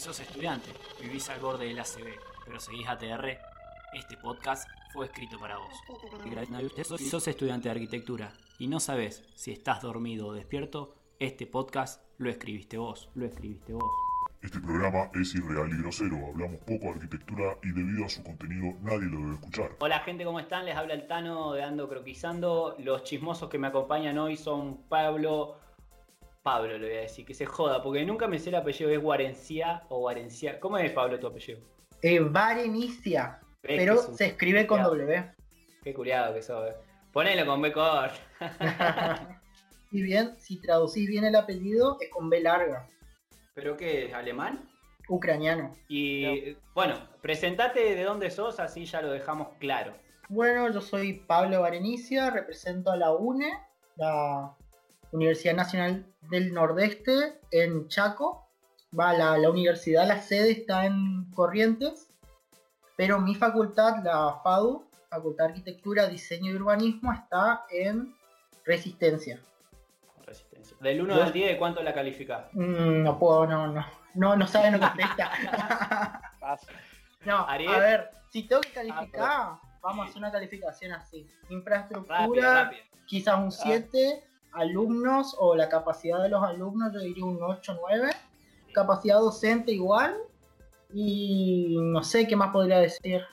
sos estudiante, vivís al borde del ACB, pero seguís ATR, este podcast fue escrito para vos. Si sos estudiante de arquitectura y no sabes si estás dormido o despierto, este podcast lo escribiste vos, lo escribiste vos. Este programa es irreal y grosero, hablamos poco de arquitectura y debido a su contenido nadie lo debe escuchar. Hola gente, ¿cómo están? Les habla el Tano de Ando Croquizando. Los chismosos que me acompañan hoy son Pablo, Pablo le voy a decir, que se joda, porque nunca me sé el apellido, es Guarencia o Guarencia. ¿Cómo es Pablo tu apellido? Eh, Varenicia, pero es se escribe con culiado. W. Qué curiado que sos. eh. Ponelo con B corta. Si bien, si traducís bien el apellido, es con B larga, ¿Pero qué es? ¿Alemán? ucraniano. Y bueno, presentate de dónde sos, así ya lo dejamos claro. Bueno, yo soy Pablo Varenicia, represento a la UNE, la Universidad Nacional del Nordeste, en Chaco. Va, la, la universidad, la sede está en Corrientes, pero mi facultad, la FADU, Facultad de Arquitectura, Diseño y Urbanismo, está en Resistencia. Resistencia. Del 1 Yo- al 10, ¿de cuánto la calificás? Mm, no puedo, no, no. No, no saben lo que. Paso. No, Ariel. a ver, si tengo que calificar, Ah, vamos a hacer una calificación así. Rápido, Infraestructura, rápido. quizás un 7. Alumnos o la capacidad de los alumnos, yo diría un 8, 9. Capacidad docente igual. Y no sé qué más podría decir.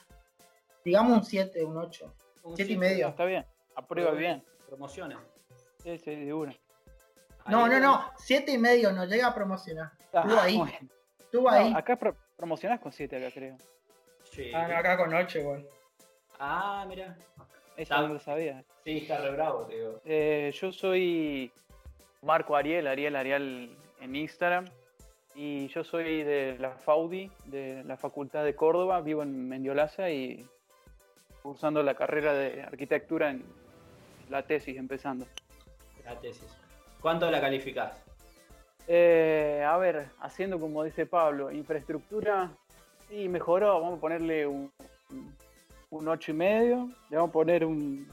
Digamos un 7, un 8. Un Siete y siete. medio. Está bien, aprueba bien. Promociona. Sí, sí, de una. No, Ahí- no, no, 7 y medio, no llega a promocionar. Estuvo Ah, ahí, bueno. estuvo No, ahí. acá pro- promocionás con 7 acá creo. Sí. Ah, no, acá con 8 igual. Ah, mira. Eso Ah. no lo sabía. Sí, está re bravo, te digo. Eh, yo soy Marco Ariel, Ariel Ariel en Instagram. Y yo soy de la FAUDI, de la Facultad de Córdoba, vivo en Mendiolaza y cursando la carrera de arquitectura en la tesis empezando. La tesis. ¿Cuánto la calificás? Eh, a ver, haciendo como dice Pablo, infraestructura y mejoró, vamos a ponerle un, un 8 y medio, le vamos a poner un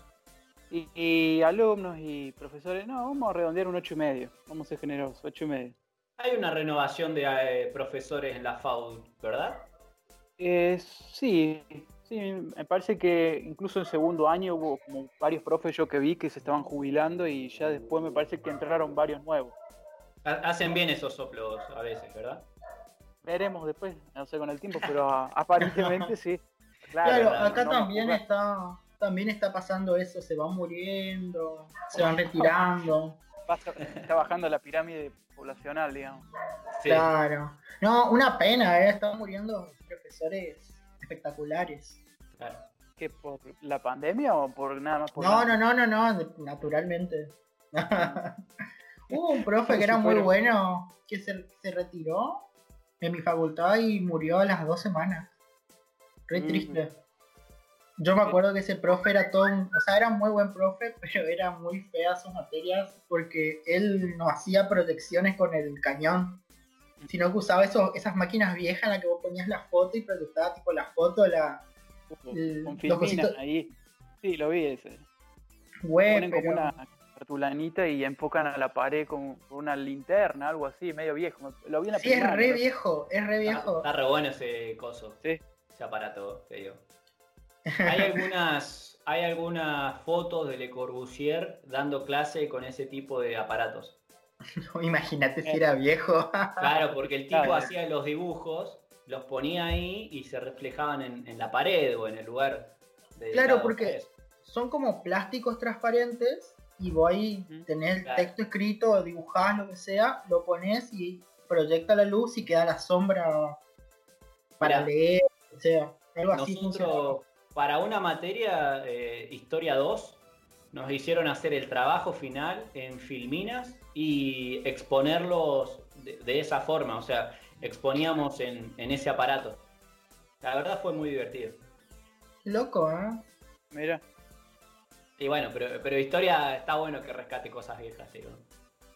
y, y alumnos y profesores, no, vamos a redondear un 8 y medio, vamos a ser generosos, 8 y medio. Hay una renovación de eh, profesores en la FAUD, ¿verdad? Eh, sí, sí, me parece que incluso en segundo año hubo como varios profes yo que vi que se estaban jubilando y ya después me parece que entraron varios nuevos. Ha- Hacen bien esos soplos a veces, ¿verdad? Veremos después, no sé con el tiempo, pero aparentemente sí. Claro, claro, acá no también está también está pasando eso, se van muriendo, se van retirando. Pasa- está bajando la pirámide poblacional, digamos. Sí. Claro. No, una pena, ¿eh? Están muriendo profesores espectaculares. claro. ¿Qué, por la pandemia o por nada más? Por No, la- no, no, no, no, naturalmente. Hubo un profe que era muy fueron. bueno que se, se retiró en mi facultad y murió a las dos semanas. Re Mm. triste. Yo me acuerdo que ese profe era todo un, o sea, era muy buen profe, pero era muy fea sus materias porque él no hacía protecciones con el cañón, sino que usaba esos, esas máquinas viejas en las que vos ponías la foto y proyectaba tipo la foto, la el- con los filmina cositos- ahí. Sí, lo vi ese. web, Ponen como pero- una cartulanita y enfocan a la pared con una linterna, algo así, medio viejo. Lo vi en la Sí, es re viejo, es re viejo. Está, está re bueno ese coso, Sí. Ese aparato, te digo. Hay algunas, hay algunas fotos de Le Corbusier dando clase con ese tipo de aparatos. Imagínate si era viejo. Claro, porque el tipo Claro. hacía los dibujos, los ponía ahí y se reflejaban en, en la pared o en el lugar. Claro, porque son como plásticos transparentes y vos ahí tenés el Claro. texto escrito, dibujás lo que sea, lo pones y proyecta la luz y queda la sombra para Mirá. leer, o sea, algo así. Nosotros, para una materia, eh, Historia 2, nos hicieron hacer el trabajo final en filminas y exponerlos de, de esa forma, o sea, exponíamos en, en ese aparato. La verdad fue muy divertido. Loco, ¿eh? Mira, Y bueno, pero, pero Historia está bueno que rescate cosas viejas, digo.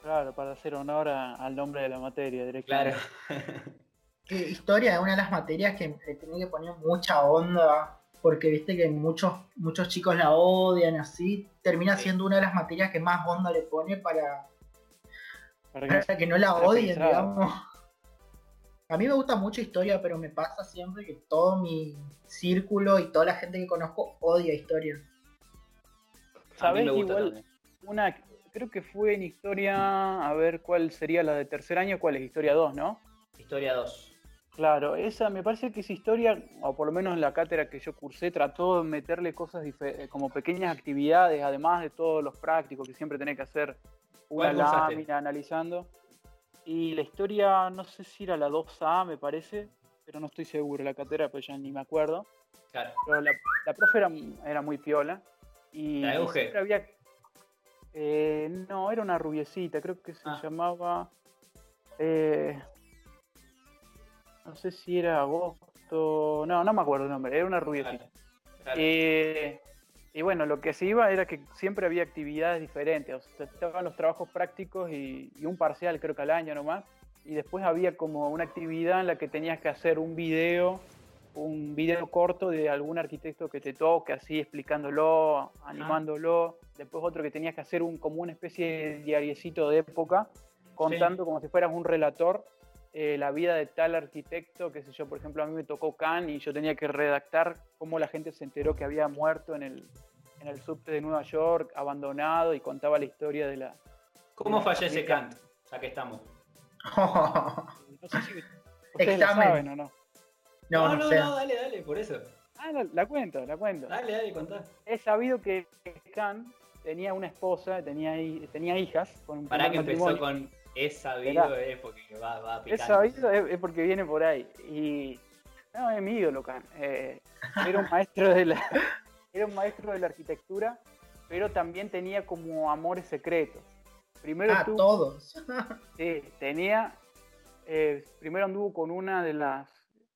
claro, para hacer honor a- al nombre de la materia Claro. Que historia es una de las materias que le tiene que poner mucha onda, porque viste que muchos, muchos chicos la odian así, termina Sí. siendo una de las materias que más onda le pone para, Para que no para que no la odien, digamos. A mí me gusta mucho historia, pero me pasa siempre que todo mi círculo y toda la gente que conozco odia historia. ¿Sabes? Igual, una, creo que fue en historia, a ver cuál sería la de tercer año, cuál es historia 2, ¿no? Historia 2. Claro, esa me parece que esa historia, o por lo menos en la cátedra que yo cursé, trató de meterle cosas eh, como pequeñas actividades, además de todos los prácticos que siempre tenés que hacer una lámina analizando. Y la historia, no sé si era la 2A, me parece, pero no estoy seguro, la cátedra, pues ya ni me acuerdo. Claro. Pero la, la profe era, muy piola. Y ¿La siempre había. Eh, no, era una rubiecita, creo que se ah. llamaba. Eh, no sé si era agosto, no, no me acuerdo el nombre, era una rubiecita. Eh, y bueno, lo que se iba era que siempre había actividades diferentes, o sea, estaban los trabajos prácticos y, un parcial creo que al año nomás, y después había como una actividad en la que tenías que hacer un video, un video corto de algún arquitecto que te toque, así explicándolo, animándolo, después otro que tenías que hacer un, como una especie de diariecito de época, contando como si fueras un relator eh, la vida de tal arquitecto, que sé yo, por ejemplo, a mí me tocó Kant y yo tenía que redactar cómo la gente se enteró que había muerto en el, en el subte de Nueva York, abandonado, y contaba la historia de la... ¿Cómo fallece Kant? Ya que estamos. no sé si ustedes saben o no. No, no, no, dale, dale, por eso. Ah, la, cuento, la cuento. Dale, dale, contá. He sabido que Kant tenía una esposa, tenía, tenía hijas. Con un Para que empezó con es sabido, es porque va, va Es sabido, es, porque viene por ahí. Y. No, es mi ídolo, eh, era un maestro de la. era un maestro de la arquitectura, pero también tenía como amores secretos. Primero ah, todos. sí, tenía. Eh, primero anduvo con una de las.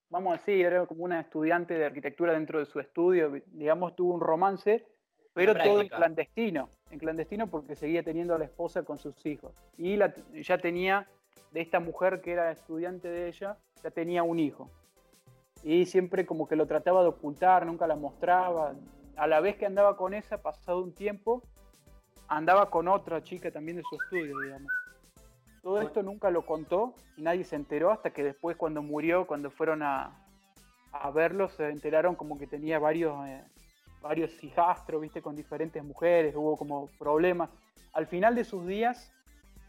Vamos a decir, era como una estudiante de arquitectura dentro de su estudio. Digamos, tuvo un romance pero todo en clandestino, en clandestino porque seguía teniendo a la esposa con sus hijos. Y la, ya tenía, de esta mujer que era estudiante de ella, ya tenía un hijo. Y siempre como que lo trataba de ocultar, nunca la mostraba. A la vez que andaba con esa, pasado un tiempo, andaba con otra chica también de su estudio, digamos. Todo esto nunca lo contó y nadie se enteró hasta que después cuando murió, cuando fueron a, a verlo, se enteraron como que tenía varios... Eh, varios hijastros, viste, con diferentes mujeres, hubo como problemas. Al final de sus días,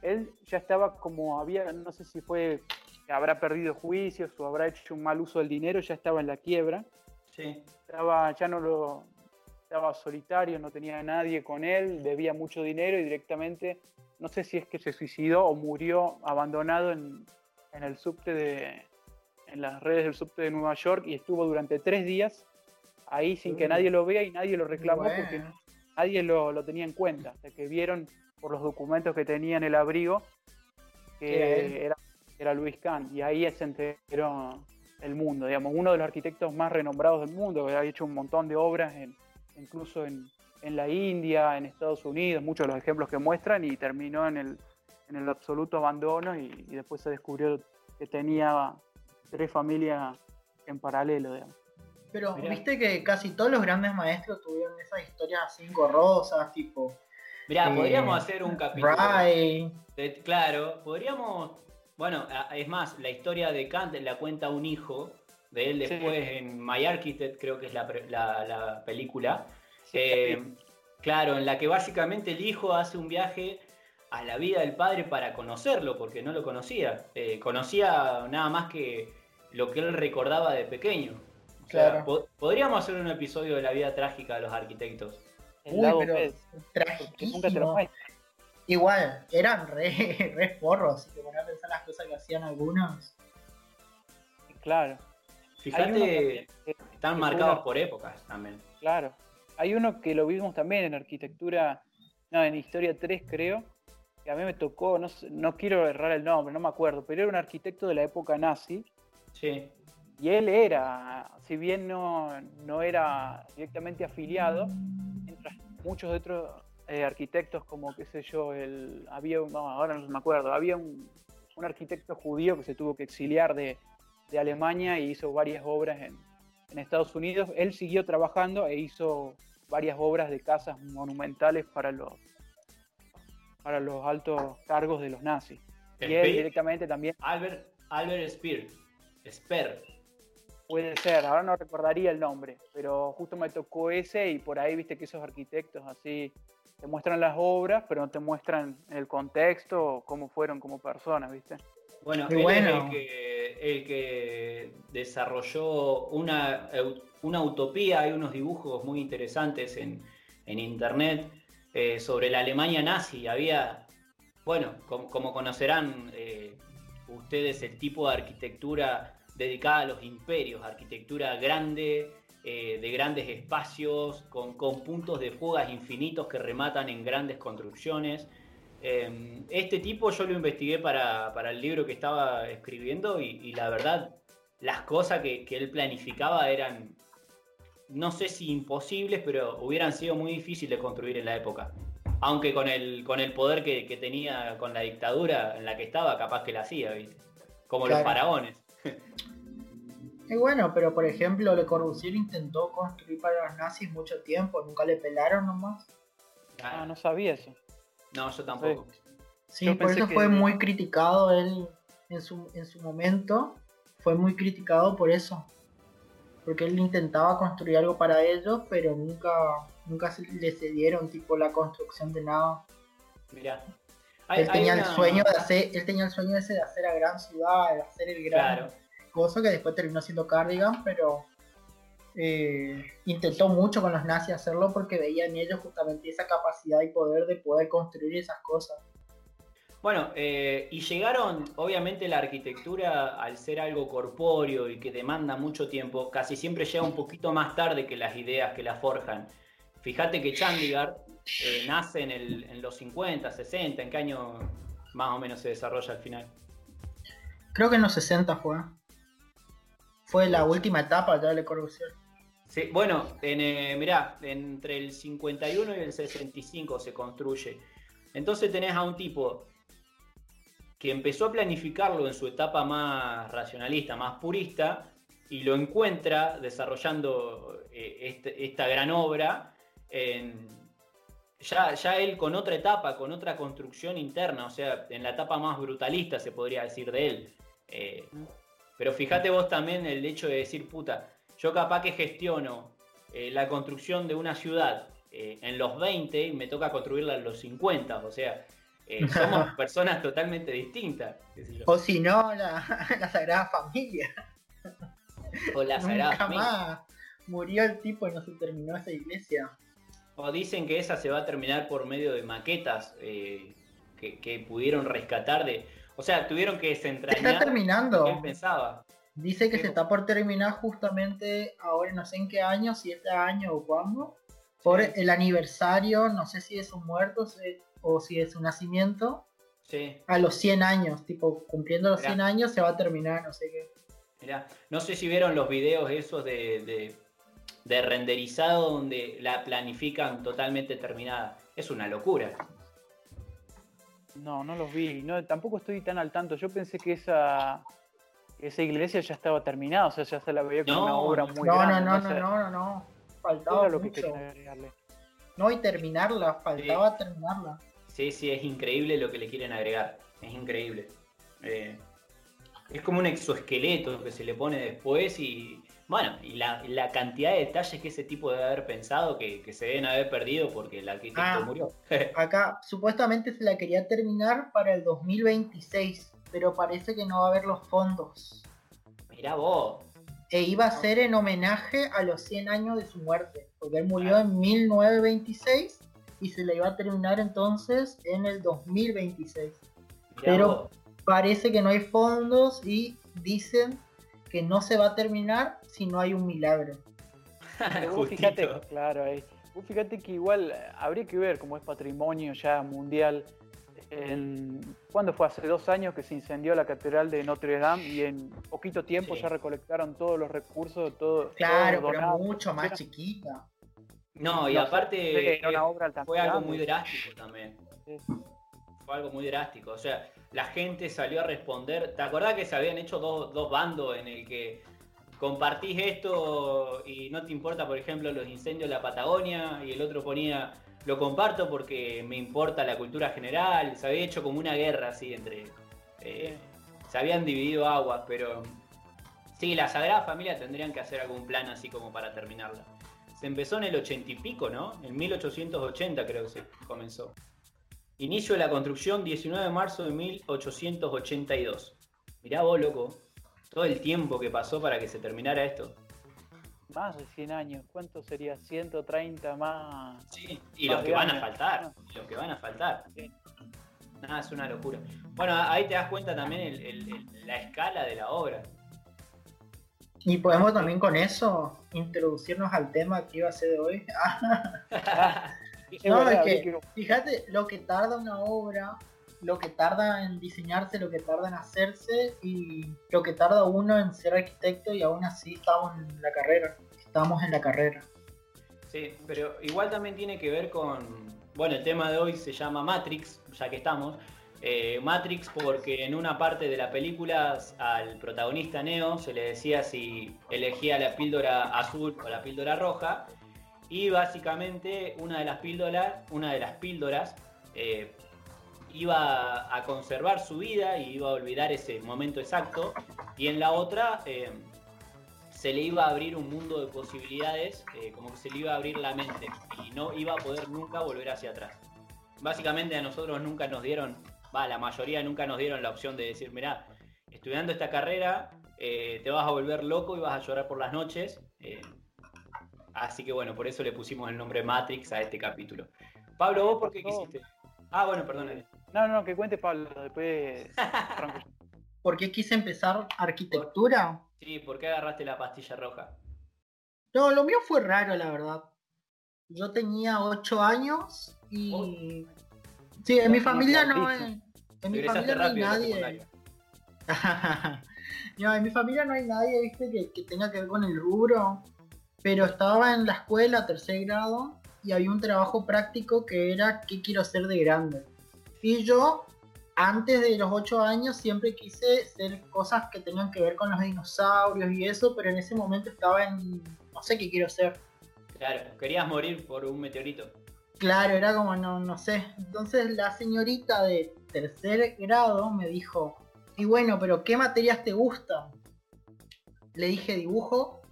él ya estaba como había, no sé si fue que habrá perdido juicios o habrá hecho un mal uso del dinero, ya estaba en la quiebra. Sí. Estaba, ya no lo, estaba solitario, no tenía nadie con él, debía mucho dinero y directamente, no sé si es que se suicidó o murió abandonado en, en el subte de, en las redes del subte de Nueva York y estuvo durante tres días ahí sin que nadie lo vea y nadie lo reclamó porque nadie lo, tenía en cuenta. Hasta que vieron por los documentos que tenía en el abrigo que era, era, Luis Kahn. Y ahí se enteró el mundo, digamos, uno de los arquitectos más renombrados del mundo, que ha hecho un montón de obras, incluso en, la India, en Estados Unidos, muchos de los ejemplos que muestran, y terminó en el, en el absoluto abandono y, y después se descubrió que tenía tres familias en paralelo, digamos. Pero viste que casi todos los grandes maestros tuvieron esas historias así engorrosas, tipo. Mirá, eh, podríamos hacer un capítulo. claro, podríamos. Bueno, es más, la historia de Kant la cuenta un hijo de él después en My Architect, creo que es la, película. Eh, claro, en la que básicamente el hijo hace un viaje a la vida del padre para conocerlo, porque no lo conocía. Eh, conocía nada más que lo que él recordaba de pequeño podríamos hacer un episodio de la vida trágica de los arquitectos. Uy, pero trágico. Igual, eran re, re forros, si te pones a pensar las cosas que hacían algunos. Claro. Fíjate, están marcados por épocas también. Claro. Hay uno que lo vimos también en arquitectura, no, en historia 3 creo, que a mí me tocó, no, no quiero errar el nombre, no me acuerdo, pero era un arquitecto de la época nazi. Sí. Y él era, si bien no, era directamente afiliado, mientras muchos otros eh, arquitectos, como qué sé yo, el, había, no, ahora no me acuerdo, había un, arquitecto judío que se tuvo que exiliar de, Alemania y hizo varias obras en, Estados Unidos. Él siguió trabajando e hizo varias obras de casas monumentales para los, para los altos cargos de los nazis. y él directamente también. Albert, Albert Speer. Sper. Puede ser, ahora no recordaría el nombre, pero justo me tocó ese y por ahí viste que esos arquitectos así te muestran las obras, pero no te muestran el contexto, cómo fueron como personas, ¿viste? Bueno, Qué él bueno. es el que, el que desarrolló una, una utopía, hay unos dibujos muy interesantes en, en internet eh, sobre la Alemania nazi. Había, bueno, como, como conocerán eh, ustedes, el tipo de arquitectura dedicada a los imperios, arquitectura grande, eh, de grandes espacios, con, con puntos de fugas infinitos que rematan en grandes construcciones. Eh, este tipo yo lo investigué para, para el libro que estaba escribiendo y, y la verdad, las cosas que, que, él planificaba eran, no sé si imposibles, pero hubieran sido muy difíciles de construir en la época. Aunque con el, con el poder que, que tenía con la dictadura en la que estaba, capaz que la hacía, ¿viste? Como Claro. los faraones. Y bueno, pero por ejemplo, Le Corbusier intentó construir para los nazis mucho tiempo, nunca le pelaron nomás. Ah, no sabía eso. No, yo tampoco. Sí, Yo por eso que- fue muy criticado él en su, en su momento. Fue muy criticado por eso. Porque él intentaba construir algo para ellos, pero nunca, nunca se le cedieron tipo la construcción de nada. Mirá. Él tenía el una- sueño de hacer, él tenía el sueño ese de hacer la gran ciudad, de hacer el gran Claro. cosa que después terminó siendo Cardigan, pero eh, intentó mucho con los nazis hacerlo porque veía en ellos justamente esa capacidad y poder de poder construir esas cosas. Bueno, eh, y llegaron, obviamente la arquitectura, al ser algo corpóreo y que demanda mucho tiempo, casi siempre llega un poquito más tarde que las ideas que la forjan. Fíjate que Chandigarh eh, nace en, el- en los 50, 60, ¿en qué año más o menos se desarrolla al final? Creo que en los 60 fue. Fue la última etapa ya de Le Corbusier. Sí, bueno, en, eh, mirá, entre el 51 y el 65 se construye. Entonces tenés a un tipo que empezó a planificarlo en su etapa más racionalista, más purista, y lo encuentra desarrollando eh, este- esta gran obra, en- ya, ya él con otra etapa, con otra construcción interna, o sea, en la etapa más brutalista se podría decir de él. Eh, pero fíjate vos también el hecho de decir, puta, yo capaz que gestiono eh, la construcción de una ciudad eh, en los 20 y me toca construirla en los 50, o sea, somos personas totalmente distintas. O si no, la, la Sagrada Familia. O la Sagrada Nunca Familia. más murió el tipo y no se terminó esa iglesia. O dicen que esa se va a terminar por medio de maquetas eh, que, que pudieron rescatar de... O sea, tuvieron que Se está terminando. que él pensaba. Dice que Sí. se está por terminar justamente ahora, no sé en qué año, si este año o cuándo, por Sí. el aniversario, no sé si de sus muertos eh, o si de su nacimiento, Sí, a los 100 años, tipo cumpliendo los Mirá. 100 años se va a terminar, no sé qué. mirá. No sé si vieron los videos esos de, de, de renderizado donde la planifican totalmente terminada. Es una locura. No, no los vi. No, tampoco estoy tan al tanto. Yo pensé que esa, esa iglesia ya estaba terminada, o sea, ya se la veía como No, una obra no, muy no, grande. no, no, no, no, no, no, ¿Qué faltaba lo mucho. agregarle? No, y terminarla, faltaba terminarla. Sí, sí, es increíble lo que le quieren agregar. Es increíble. Eh, es como un exoesqueleto que se le pone después y. Bueno, y la, la cantidad de detalles que ese tipo debe haber pensado que, que se deben haber perdido porque el arquitecto Ah. murió. Acá supuestamente se la quería terminar para el 2026, pero parece que no va a haber los fondos. Mirá vos. E iba a ser en homenaje a los 100 años de su muerte, porque él murió en 1926 y se la iba a terminar entonces en el 2026. mirá Pero- vos. Parece que no hay fondos y dicen que no se va a terminar si no hay un milagro. Justito. fíjate, claro, fíjate que igual eh, habría que ver cómo es patrimonio ya mundial. En, ¿Cuándo fue? Hace dos años que se incendió la catedral de Notre Dame y en poquito tiempo Sí. ya recolectaron todos los recursos, todo. Claro, todo pero mucho más Era- chiquita. No, y no aparte eh, fue algo muy drástico también. Sí. Fue algo muy drástico. O sea, la gente salió a responder. ¿Te acordás que se habían hecho dos, dos bandos en el que compartís esto y no te importa, por ejemplo, los incendios de la Patagonia? Y el otro ponía, lo comparto porque me importa la cultura general. Se había hecho como una guerra así entre... eh, se habían dividido aguas, pero Sí, la Sagrada Familia tendrían que hacer algún plan así como para terminarla. Se empezó en el 80 y pico, ¿no? En 1880 creo que se comenzó. Inicio de la construcción 19 de marzo de 1882. Mirá vos, loco, todo el tiempo que pasó para que se terminara esto. Más de 100 años, ¿cuánto sería? 130 más. Sí, y los que van a faltar, los que van a faltar. Nada, es una locura. Bueno, ahí te das cuenta también la escala de la obra. Y podemos también con eso introducirnos al tema que iba a ser de hoy. no, es que, fíjate lo que tarda una obra, lo que tarda en diseñarse, lo que tarda en hacerse y lo que tarda uno en ser arquitecto y aún así estamos en la carrera. Estamos en la carrera. Sí, pero igual también tiene que ver con, bueno, el tema de hoy se llama Matrix, ya que estamos, eh, Matrix porque en una parte de la película al protagonista Neo se le decía si elegía la píldora azul o la píldora roja y básicamente una de las píldoras, una de las píldoras eh, iba a conservar su vida y iba a olvidar ese momento exacto y en la otra eh, se le iba a abrir un mundo de posibilidades como que se le iba a abrir la mente y no iba a poder nunca volver hacia atrás. Básicamente a nosotros nunca nos dieron va, la mayoría nunca nos dieron la opción de decir, mirá, estudiando esta carrera eh, te vas a volver loco y vas a llorar por las noches. Así que bueno, por eso le pusimos el nombre Matrix a este capítulo. Pablo, ¿vos por qué quisiste? Ah, bueno, perdón. No, no, que cuente Pablo, después... ¿Por qué quise empezar arquitectura? Sí, ¿por qué agarraste la pastilla roja? No, lo mío fue raro, la verdad. Yo tenía 8 años y... Sí, en mi familia no hay. En mi familia no hay nadie. no, en mi familia no hay nadie, viste, que, tenga que ver con el rubro. Pero estaba en la escuela, tercer grado, y había un trabajo práctico que era qué quiero hacer de grande. Y yo, antes de los ocho años, siempre quise hacer cosas que tengan que ver con los dinosaurios y eso, pero en ese momento estaba en. no sé qué quiero hacer. Claro, querías morir por un meteorito. Claro, era como, no, no sé. Entonces la señorita de tercer grado me dijo, y bueno, pero ¿qué materias te gustan? Le dije dibujo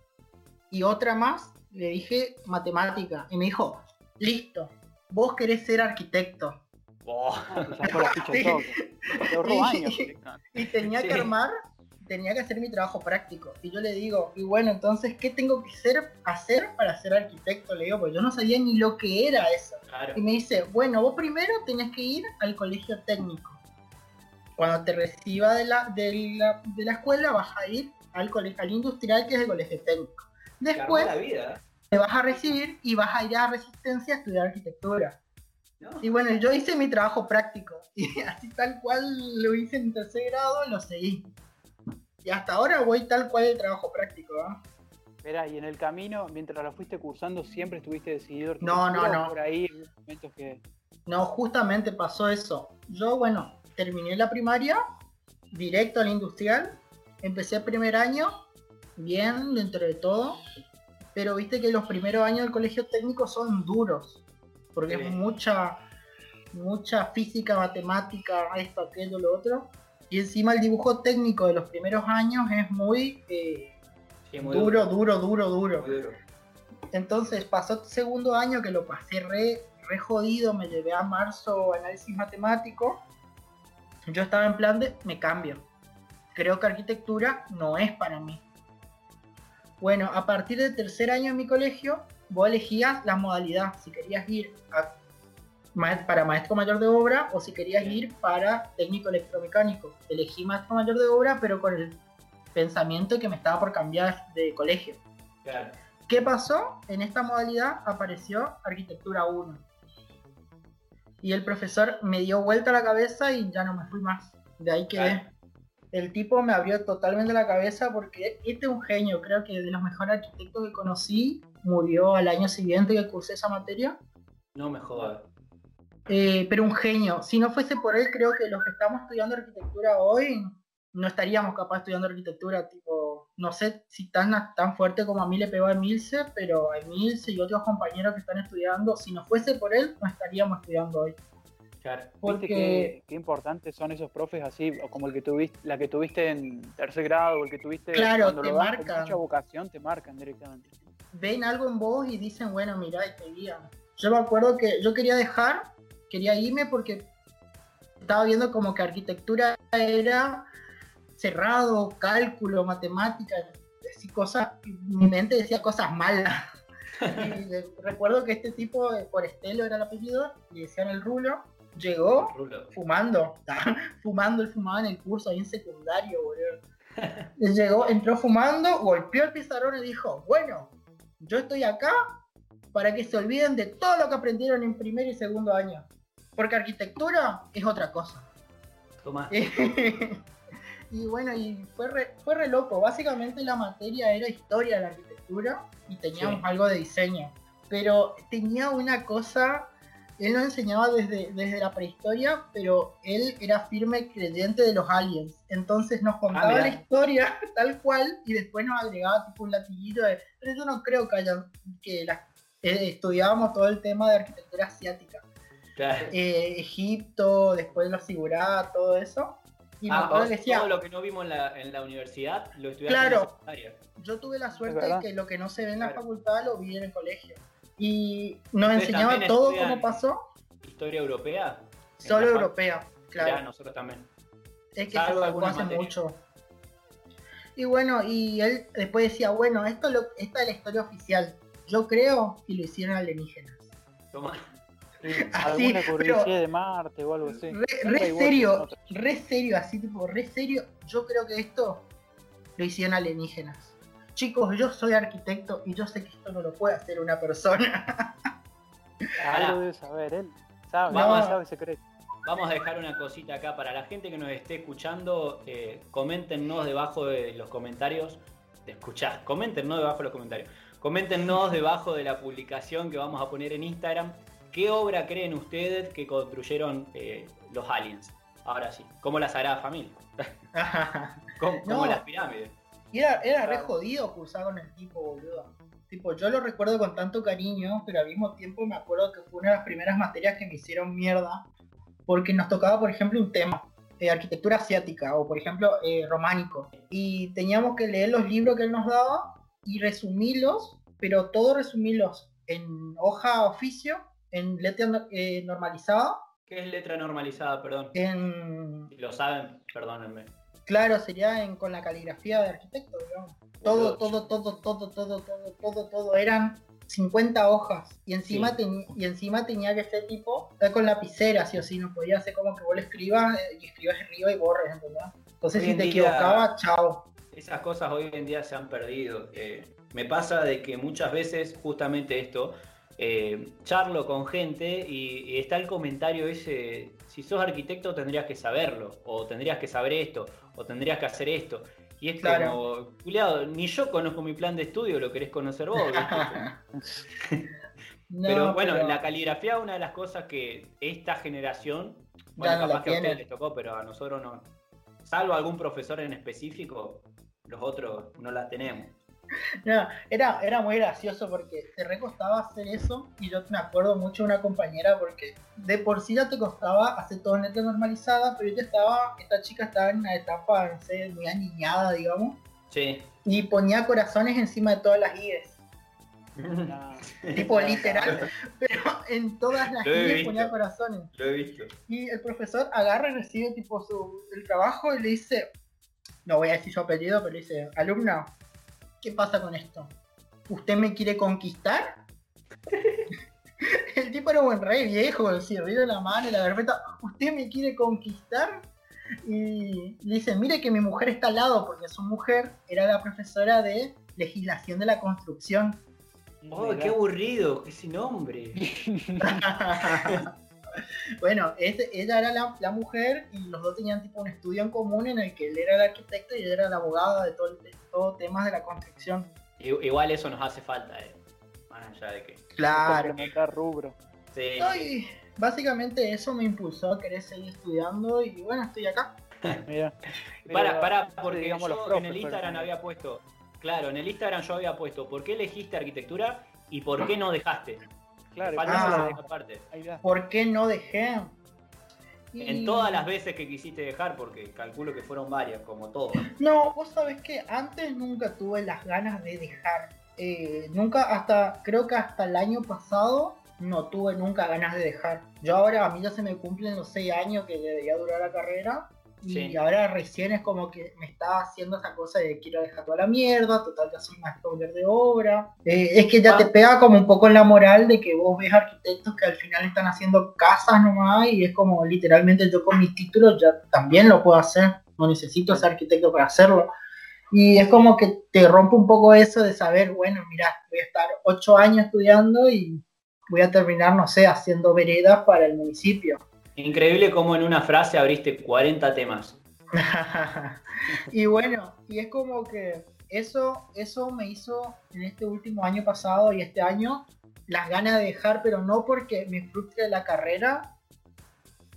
y otra más, le dije matemática. Y me dijo, listo, vos querés ser arquitecto. y tenía que armar tenía que hacer mi trabajo práctico. Y yo le digo, y bueno, entonces, ¿qué tengo que hacer, hacer para ser arquitecto? Le digo, pues yo no sabía ni lo que era eso. Y me dice, bueno, vos primero tenías que ir al colegio técnico. Cuando te reciba de la, de la, de la escuela, vas a ir al colegio al industrial, que es el colegio técnico. Después, te vas a recibir y vas a ir a Resistencia a estudiar arquitectura. Y bueno, yo hice mi trabajo práctico. Y así tal cual lo hice en tercer grado, lo seguí. Y hasta ahora voy tal cual el trabajo práctico. ¿eh? y en el camino, mientras lo fuiste cursando, siempre estuviste decidido. No, no, no. Por ahí, momentos que. No, justamente pasó eso. Yo, bueno, terminé la primaria, directo al industrial, empecé el primer año, bien dentro de todo, pero viste que los primeros años del colegio técnico son duros, porque es mucha, mucha física, matemática, esto, aquello, lo otro. Y encima el dibujo técnico de los primeros años es muy, eh, duro, duro, duro, duro, Entonces pasó el segundo año que lo pasé re, re jodido, me llevé a marzo análisis matemático. Yo estaba en plan de, me cambio. Creo que arquitectura no es para mí. Bueno, a partir del tercer año en mi colegio, vos elegías la modalidad, si querías ir a para maestro mayor de obra o si querías ir para técnico electromecánico. Elegí maestro mayor de obra, pero con el pensamiento que me estaba por cambiar de colegio. ¿Qué pasó? En esta modalidad apareció arquitectura 1. Y el profesor me dio vuelta la cabeza y ya no me fui más. De ahí que El tipo me abrió totalmente la cabeza porque este es un genio. Creo que de los mejores arquitectos que conocí murió al año siguiente que cursé esa materia. No me jodas. Eh, pero un genio. Si no fuese por él, creo que los que estamos estudiando arquitectura hoy no estaríamos capaz estudiando arquitectura, tipo, no sé si tan, tan fuerte como a mí le pegó a Emilce, pero a Emilce y otros compañeros que están estudiando, si no fuese por él, no estaríamos estudiando hoy. Claro. ¿Viste Porque qué, qué importantes son esos profes así, o como el que tuviste, la que tuviste en tercer grado, o el que tuviste Claro, cuando te lo dan con marcan. mucha vocación, te marcan directamente. ven algo en vos y dicen, bueno, mira, y te guían. Yo me acuerdo que yo quería dejar, quería irme porque estaba viendo como que arquitectura era cerrado, cálculo, matemática, así cosas, mi mente decía cosas malas. De- recuerdo que este tipo, eh, por Estelo era el apellido, le decían el rulo, llegó fumando, fumando, él fumaba en el curso ahí en secundario, boludo. Llegó, entró fumando, golpeó el pizarrón y dijo, bueno, yo estoy acá para que se olviden de todo lo que aprendieron en primer y segundo año. Porque arquitectura es otra cosa. Toma. y bueno, y fue re, fue re loco. Básicamente la materia era historia de la arquitectura y teníamos Sí. algo de diseño. Pero tenía una cosa, él nos enseñaba desde, desde la prehistoria, pero él era firme creyente de los aliens. Entonces nos contaba mirá. la historia tal cual y después nos agregaba tipo un latiguito de... Pero yo no creo que hayan... que la- eh, estudiábamos todo el tema de arquitectura asiática. Claro. Eh, Egipto, después los Sigurá, todo eso. Y Ah, que decía, todo lo que no vimos en la, en la universidad lo estudiaste Claro. en la secundaria. yo tuve la suerte de que lo que no se ve en la Claro. facultad lo vi en el colegio. Y nos ¿Ustedes enseñaba todo cómo pasó, Historia europea. solo europea, claro. nosotros también. Es que se salvo algunas hace mucho. Y bueno, y él después decía, bueno, esto lo, esta es la historia oficial. Yo creo que lo hicieron alienígenas. Toma. Así, Alguna pero- curiosidad de Marte o algo así. Re, serio, re serio, así tipo, re serio. Yo creo que esto lo hicieron alienígenas. Chicos, yo soy arquitecto y yo sé que esto no lo puede hacer una persona. Algo debe saber él. Sabe, Vamos. sabe secreto. Vamos a dejar una cosita acá para la gente que nos esté escuchando. Eh, coméntenos debajo de los comentarios. De escuchar, coméntenos debajo de los comentarios. Coméntenos debajo de la publicación que vamos a poner en Instagram. ¿Qué obra creen ustedes que construyeron eh, los aliens? Ahora sí, como la Sagrada Familia, como, como No. las pirámides. Y era, era re jodido cursar con el tipo, boludo. Tipo, yo lo recuerdo con tanto cariño, pero al mismo tiempo me acuerdo que fue una de las primeras materias que me hicieron mierda. Porque nos tocaba, por ejemplo, un tema. de arquitectura asiática o por ejemplo eh, románico y teníamos que leer los libros que él nos daba y resumirlos pero todo resumirlos en hoja oficio en letra eh, normalizada ¿Qué es letra normalizada? Perdón. en Si lo saben, perdónenme. Claro sería en, con la caligrafía de arquitecto digamos todo todo todo todo todo todo todo todo eran 50 hojas y encima Sí. y encima tenía que ser tipo eh, con lapicera sí o sí no podía ser como que vos lo escribas eh, y escribas arriba y borres ¿entendés? entonces Hoy si te día- equivocabas chao Esas cosas hoy en día se han perdido. Eh, me pasa de que muchas veces justamente esto, eh, charlo con gente y, y está el comentario ese, si sos arquitecto tendrías que saberlo, o tendrías que saber esto, o tendrías que hacer esto. Y es Claro. como, culiado, ni yo conozco mi plan de estudio, lo querés conocer vos. pero bueno, pero- la caligrafía es una de las cosas que esta generación, bueno, no capaz que a ustedes les tocó, pero a nosotros no. Salvo algún profesor en específico, los otros no la tenemos. No, era, era muy gracioso porque te recostaba hacer eso y yo me acuerdo mucho de una compañera porque de por sí ya te costaba hacer todo en letra normalizada, pero ella estaba, esta chica estaba en una etapa, no sé, muy aniñada, digamos, Sí. y ponía corazones encima de todas las IES, Nah. tipo literal, pero en todas las visto. ponía corazones. Lo he visto. Y el profesor agarra y recibe tipo su, el trabajo y le dice, no voy a decir su apellido, pero le dice, alumna, ¿qué pasa con esto? ¿Usted me quiere conquistar? el tipo era un rey viejo, el de la mano y la carpeta, ¿usted me quiere conquistar? Y le dice, mire que mi mujer está al lado, porque su mujer era la profesora de legislación de la construcción. Oh, qué aburrido, ese nombre. bueno, este- ella era la, la mujer y los dos tenían tipo un estudio en común en el que él era el arquitecto y ella era la abogada de todo, de todo temas de la construcción. Igual eso nos hace falta, eh. Más allá de que. Claro. Rubro. Sí. Y básicamente eso me impulsó a querer seguir estudiando y bueno, estoy acá. Mira. Para, para, porque digamos, los yo profes, en el Instagram había puesto. Claro, en el Instagram yo había puesto ¿por qué elegiste arquitectura y por qué no dejaste? Claro, Ah. ¿Por qué no dejé? En todas las veces que quisiste dejar, porque calculo que fueron varias, como todo. No, vos sabés que antes nunca tuve las ganas de dejar. Eh, nunca, hasta, creo que hasta el año pasado no tuve nunca ganas de dejar. Yo ahora, a mí ya se me cumplen los seis años que debería durar la carrera. Y Sí. ahora recién es como que me está haciendo esa cosa de quiero dejar toda la mierda, total ya soy maestro auxiliar de obra. Eh, es que ya Ah. te pega como un poco en la moral de que vos ves arquitectos que al final están haciendo casas nomás y es como literalmente yo con mis títulos ya también lo puedo hacer. No necesito ser arquitecto para hacerlo. Y es como que te rompe un poco eso de saber, bueno, mira, voy a estar ocho años estudiando y voy a terminar, no sé, haciendo veredas para el municipio. Increíble cómo en una frase abriste 40 temas. y bueno, y es como que eso, eso me hizo en este último año pasado y este año las ganas de dejar, pero no porque me frustre la carrera,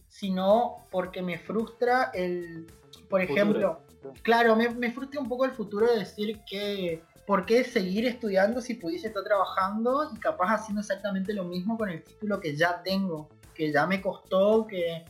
sino porque me frustra el, por ejemplo, claro, me, me frustra un poco el futuro de decir que ¿por qué seguir estudiando si pudiese estar trabajando y capaz haciendo exactamente lo mismo con el título que ya tengo, que ya me costó, que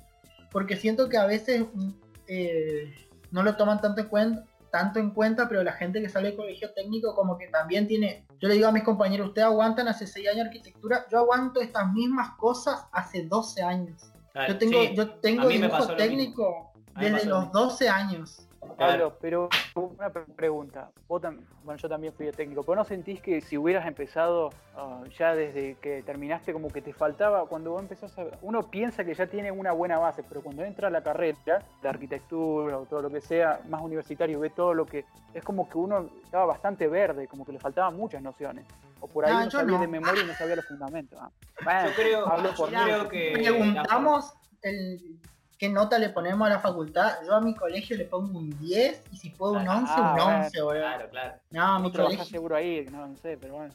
porque siento que a veces mm, eh, no lo toman tanto en cuenta tanto en cuenta, pero la gente que sale del colegio técnico como que también tiene, yo le digo a mis compañeros, ustedes aguantan hace 6 años arquitectura, yo aguanto estas mismas cosas hace 12 años. Claro, Yo tengo, sí, yo tengo dibujo técnico desde los mismo. 12 años. Claro. Pablo, pero una pre- pregunta. Vos tam- bueno, yo también fui de técnico, pero ¿no sentís que si hubieras empezado ah, ya desde que terminaste como que te faltaba, cuando vos empezás a... Uno piensa que ya tiene una buena base, pero cuando entra a la carrera, la arquitectura o todo lo que sea, más universitario, ve todo lo que... Es como que uno estaba bastante verde, como que le faltaban muchas nociones. O por ahí Ah, uno yo sabía no. de memoria y no sabía los fundamentos. Ah, bueno, Yo creo, hablo yo por mí. creo que. Preguntamos el, qué nota le ponemos a la facultad. Yo a mi colegio le pongo un 10 y si puedo un Ah, 11, bueno. un 11, boludo. Claro, claro. No, mi colegio. seguro ahí, no, no sé, pero bueno.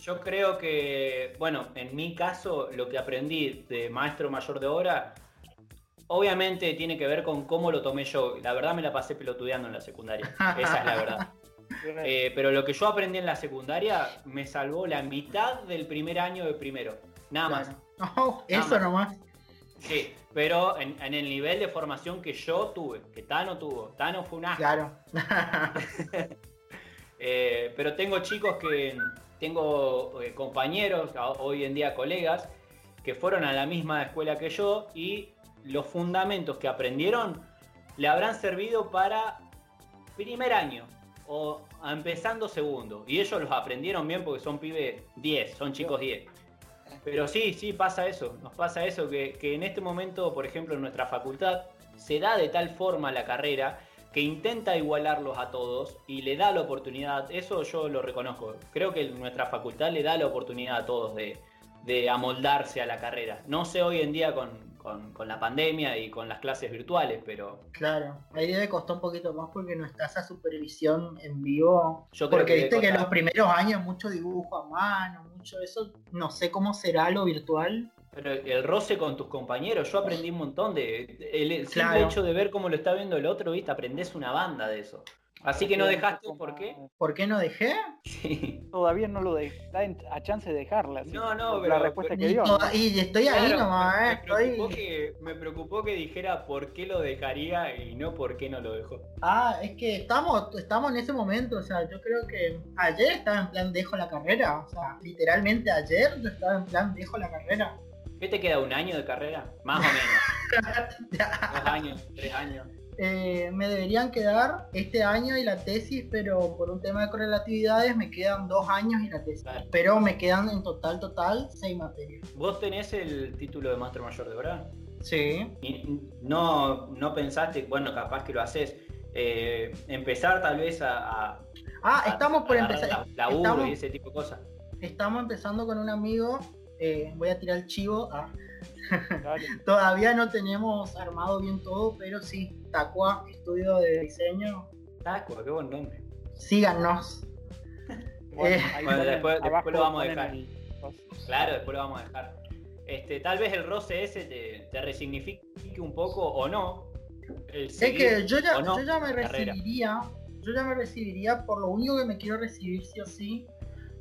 Yo creo que, bueno, en mi caso, lo que aprendí de maestro mayor de obra, obviamente tiene que ver con cómo lo tomé yo. La verdad me la pasé pelotudeando en la secundaria. Esa es la verdad. Eh, pero lo que yo aprendí en la secundaria me salvó la mitad del primer año de primero. Nada más. Claro. No, eso más. nomás. Sí, pero en, en el nivel de formación que yo tuve, que Tano tuvo. Tano fue un asco. Claro. Eh, pero tengo chicos que, tengo eh, compañeros, hoy en día colegas, que fueron a la misma escuela que yo y los fundamentos que aprendieron le habrán servido para primer año o empezando segundo. Y ellos los aprendieron bien porque son pibes 10, son chicos 10. Pero sí, sí, pasa eso. Nos pasa eso, que, que en este momento, por ejemplo, en nuestra facultad, se da de tal forma la carrera que intenta igualarlos a todos y le da la oportunidad, eso yo lo reconozco, creo que nuestra facultad le da la oportunidad a todos de, de amoldarse a la carrera. No sé hoy en día con, con- con la pandemia y con las clases virtuales, pero Claro. Ahí debe costar un poquito más porque no está esa supervisión en vivo. yo creo Porque que... viste que en los primeros años mucho dibujo a mano, mucho eso. No sé cómo será lo virtual. Pero el roce con tus compañeros, yo aprendí un montón de... El, el simple hecho de ver cómo lo está viendo el otro, viste, aprendés una banda de eso. Así que no dejaste, ¿por qué? ¿Por qué no dejé? Sí. Todavía no lo de, da en- a chance de dejarla. No, no, por pero- La respuesta que dio. y estoy ahí nomás, me, eh, me preocupó estoy- que, me preocupó que dijera por qué lo dejaría y no por qué no lo dejó. Ah, es que estamos, estamos en ese momento, o sea, yo creo que ayer estaba en plan dejo la carrera, o sea, literalmente ayer yo estaba en plan dejo la carrera. ¿Qué te queda? ¿Un año de carrera? Más o menos. Dos años, tres años. Eh, me deberían quedar este año y la tesis, pero por un tema de correlatividades me quedan dos años y la tesis. Claro. Pero me quedan en total, total, seis materias. ¿Vos tenés el título de maestro mayor de obra? Sí. Y no, no pensaste, bueno, capaz que lo haces, eh, empezar tal vez a... a- Ah, a- estamos por empezar. la- laburo estamos- y ese tipo de cosas. Estamos empezando con un amigo. eh, voy a tirar el chivo. ah, Dale. Todavía no tenemos armado bien todo, pero sí, Tacua, estudio de diseño. Taco, qué buen nombre. Síganos. Bueno, Eh, ahí Bueno, ponen- después- después lo vamos a dejar. el- Claro, después lo vamos a dejar. Este, tal vez el roce ese te, te resignifique un poco o no. El Es que yo ya, no yo ya me carrera. recibiría, yo ya me recibiría por lo único que me quiero recibir sí o sí.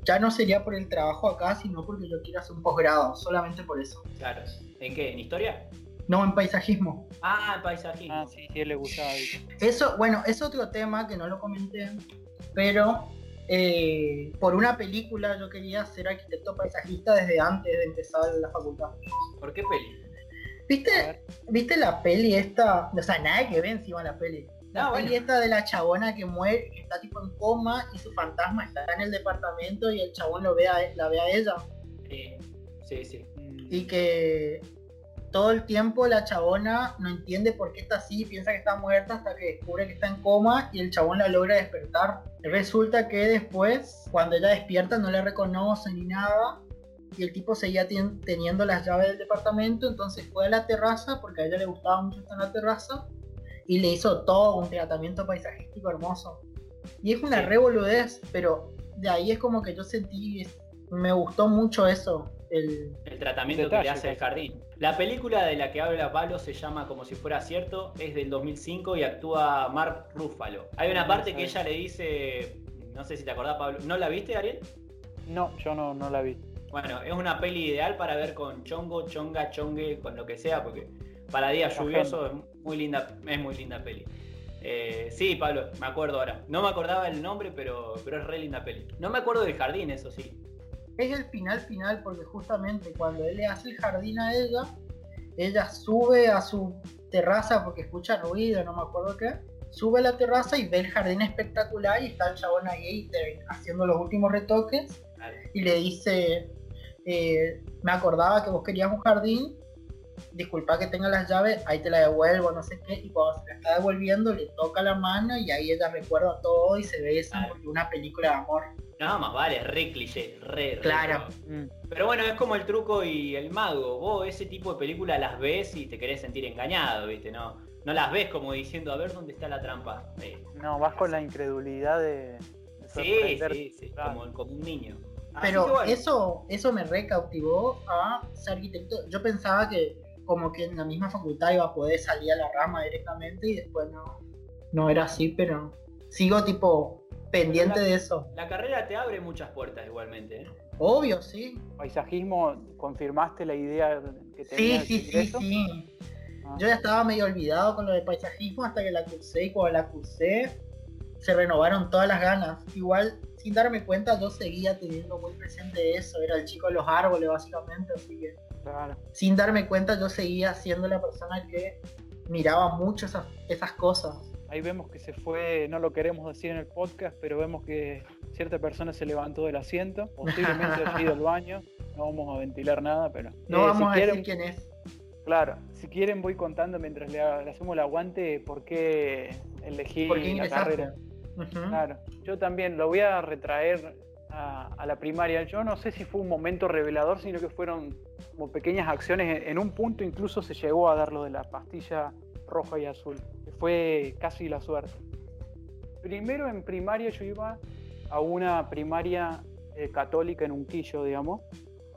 Ya no sería por el trabajo acá, sino porque yo quiero hacer un posgrado, solamente por eso. Claro. ¿En qué? ¿En historia? No, en paisajismo. Ah, en paisajismo. Ah, sí, sí, le gustaba. Eso, bueno, es otro tema que no lo comenté, pero eh, por una película yo quería ser arquitecto paisajista desde antes de empezar la facultad. ¿Por qué peli? ¿Viste, ¿Viste la peli esta? O sea, nada que ve encima la peli. La Ah, peli bueno. esta de la chabona que muere, que está tipo en coma y su fantasma está en el departamento y el chabón lo ve a, la ve a ella. Sí, sí, sí. Y que todo el tiempo la chabona no entiende por qué está así, piensa que está muerta hasta que descubre que está en coma y el chabón la logra despertar. Resulta que después, cuando ella despierta, no le reconoce ni nada y el tipo seguía teniendo las llaves del departamento, entonces fue a la terraza porque a ella le gustaba mucho estar en la terraza y le hizo todo un tratamiento paisajístico hermoso. Y es una Sí. revoludez, pero de ahí es como que yo sentí, me gustó mucho eso, el, El tratamiento que le hace el jardín. La película de la que habla Pablo se llama Como si fuera cierto, es del 2005 y actúa Mark Ruffalo. Hay una parte que ella le dice, no sé si te acordás Pablo, ¿no la viste Ariel? No, yo no, no la vi. Bueno, es una peli ideal para ver con chongo, chonga, chongue, con lo que sea, porque para días lluviosos es muy linda, es muy linda peli. Eh, sí, Pablo, me acuerdo ahora. No me acordaba el nombre, pero, pero es re linda peli. No me acuerdo del jardín, eso sí. es el final final porque justamente cuando él le hace el jardín a ella, ella sube a su terraza porque escucha ruido, no me acuerdo qué, sube a la terraza y ve el jardín espectacular y está el chabón ahí haciendo los últimos retoques y le dice, eh, me acordaba que vos querías un jardín, disculpa que tenga las llaves, ahí te la devuelvo, no sé qué, y cuando se la está devolviendo le toca la mano y ahí ella recuerda todo y se Claro. porque una película de amor. Nada más vale, re cliché, re, re Claro. pero- Pero bueno, es como el truco y el mago. Vos ese tipo de películas las ves y te querés sentir engañado, ¿viste? No, no las ves como diciendo, a ver dónde está la trampa. Eh, No, vas con la incredulidad de, de sí, sí, sí, claro. como, como un niño. Pero bueno, eso, eso me recautivó a ser arquitecto. Yo pensaba que como que en la misma facultad iba a poder salir a la rama directamente y después no, no era así, pero sigo tipo pendiente de eso. La carrera te abre muchas puertas igualmente, ¿eh? Obvio, sí. Paisajismo, ¿confirmaste la idea que Sí, tenías sí, de sí, ingreso? sí. Ah. Yo ya estaba medio olvidado con lo de paisajismo hasta que la cursé y cuando la cursé se renovaron todas las ganas. Igual, sin darme cuenta, yo seguía teniendo muy presente eso. Era el chico de los árboles, básicamente, así que... Claro. sin darme cuenta yo seguía siendo la persona que miraba mucho esas, esas cosas. Ahí vemos que se fue, no lo queremos decir en el podcast, pero vemos que cierta persona se levantó del asiento, posiblemente haya ido al baño, no vamos a ventilar nada, pero... No Eh, vamos si a quieren- decir quién es. Claro, si quieren voy contando mientras le, le hacemos el aguante por qué elegí ¿Por qué la carrera. Ujú. Claro, yo también lo voy a retraer a, la primaria. Yo no sé si fue un momento revelador, sino que fueron como pequeñas acciones. En un punto incluso se llegó a dar lo de la pastilla roja y azul, que fue casi la suerte. Primero en primaria yo iba a una primaria eh, católica en Unquillo, digamos,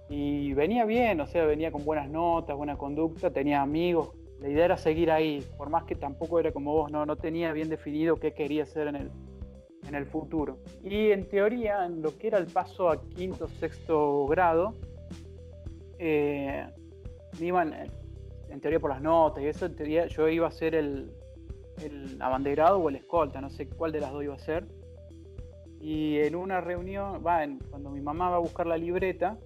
y venía bien, o sea, venía con buenas notas, buena conducta, tenía amigos. La idea era seguir ahí, por más que tampoco era como vos, no, no tenía bien definido qué quería hacer en el, en el futuro. Y en teoría, en lo que era el paso a quinto, sexto grado, eh, iban, eh, en teoría por las notas y eso, en teoría yo iba a ser el, el abanderado o el escolta, no sé cuál de las dos iba a ser. Y en una reunión, cuando mi mamá va a buscar la libreta,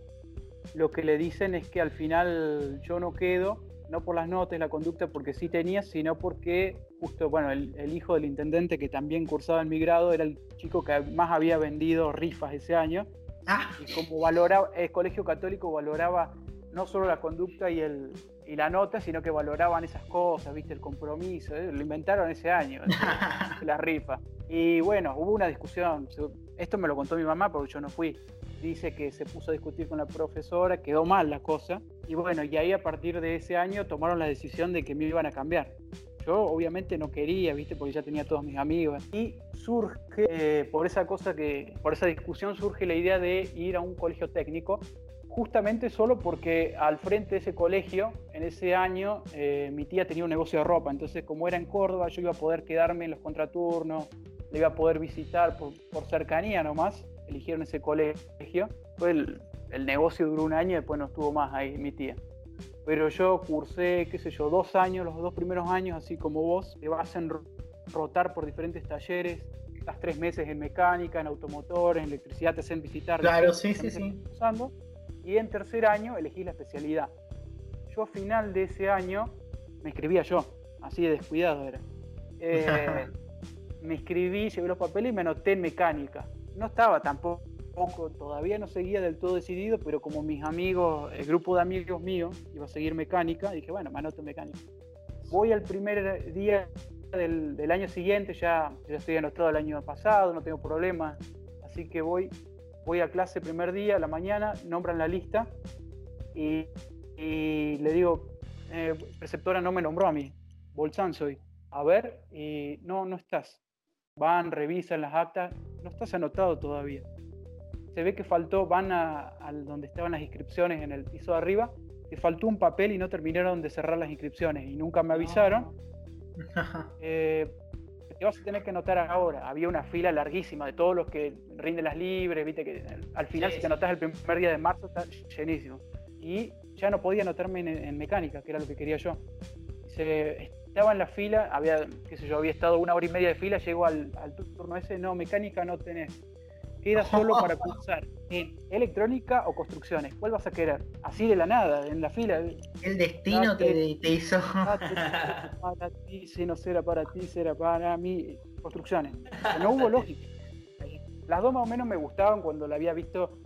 lo que le dicen es que al final yo no quedo, no por las notas, la conducta, porque sí tenía, sino porque justo, bueno, el, el hijo del intendente que también cursaba en mi grado era el chico que más había vendido rifas ese año. Ah, y como valoraba, el colegio católico valoraba no solo la conducta y, el, y la nota, sino que valoraban esas cosas, viste, el compromiso, ¿eh? lo inventaron ese año, la rifa. Y bueno, hubo una discusión, esto me lo contó mi mamá porque yo no fui, dice que se puso a discutir con la profesora, quedó mal la cosa, y bueno, y ahí a partir de ese año tomaron la decisión de que me iban a cambiar. Yo obviamente no quería, ¿viste? Porque ya tenía todos mis amigos. Y surge, eh, por esa cosa que, por esa discusión surge la idea de ir a un colegio técnico, justamente solo porque al frente de ese colegio, en ese año, eh, mi tía tenía un negocio de ropa. Entonces, como era en Córdoba, yo iba a poder quedarme en los contraturnos, le iba a poder visitar por, por cercanía nomás. Eligieron ese colegio. Fue el, el negocio duró un año y después no estuvo más ahí mi tía. pero yo cursé, qué sé yo, dos años, los dos primeros años, así como vos, te vas a rotar por diferentes talleres, estás tres meses en mecánica, en automotores, en electricidad, te hacen visitar. Claro, sí, sí, sí. Usando, y en tercer año elegí la especialidad. Yo a final de ese año me escribía yo, así de descuidado era. Eh, me inscribí, llevé los papeles y me anoté en mecánica. No estaba tampoco, todavía no seguía del todo decidido, pero como mis amigos, el grupo de amigos míos iba a seguir mecánica, dije, bueno, me anoto en mecánica. Voy al primer día del, año siguiente, ya, ya estoy anotado el año pasado, no tengo problemas, así que voy, voy a clase primer día, la mañana, nombran la lista y, le digo, eh, preceptora no me nombró a mí, Bolsán soy. A ver, y no, no estás van, revisan las actas, no estás anotado todavía. Se ve que faltó, van a, donde estaban las inscripciones en el piso de arriba, que faltó un papel y no terminaron de cerrar las inscripciones y nunca me avisaron. eh, te vas a tener que anotar ahora. Había una fila larguísima de todos los que rinden las libres, viste que al final si te anotas el primer día de marzo está llenísimo. Y ya no podía anotarme en, mecánica, que era lo que quería yo. Se, estaba en la fila, había, qué sé yo, había estado una hora y media de fila, llego al, turno ese, no, mecánica no tenés. Queda solo para cursar en electrónica o construcciones. ¿Cuál vas a querer? Así de la nada, en la fila. El destino te, hizo. Para ti, si no será para ti, será para mí. Construcciones. No hubo lógica. Las dos más o menos me gustaban cuando la había visto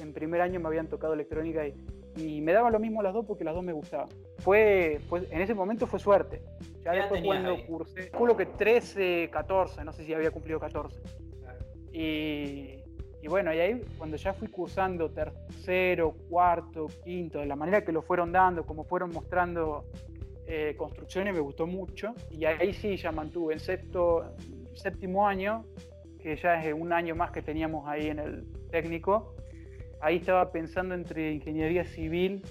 en primer año, me habían tocado electrónica y y me daban lo mismo las dos porque las dos me gustaban. Fue, en ese momento fue suerte. Ya después cuando cursé, culo que 13, 14, no sé si había cumplido 14. Y, y, bueno, y ahí cuando ya fui cursando tercero, cuarto, quinto, de la manera que lo fueron dando, como fueron mostrando eh, construcciones, me gustó mucho. Y ahí sí ya mantuve en sexto, séptimo año, que ya es un año más que teníamos ahí en el técnico ahí estaba pensando entre ingeniería civil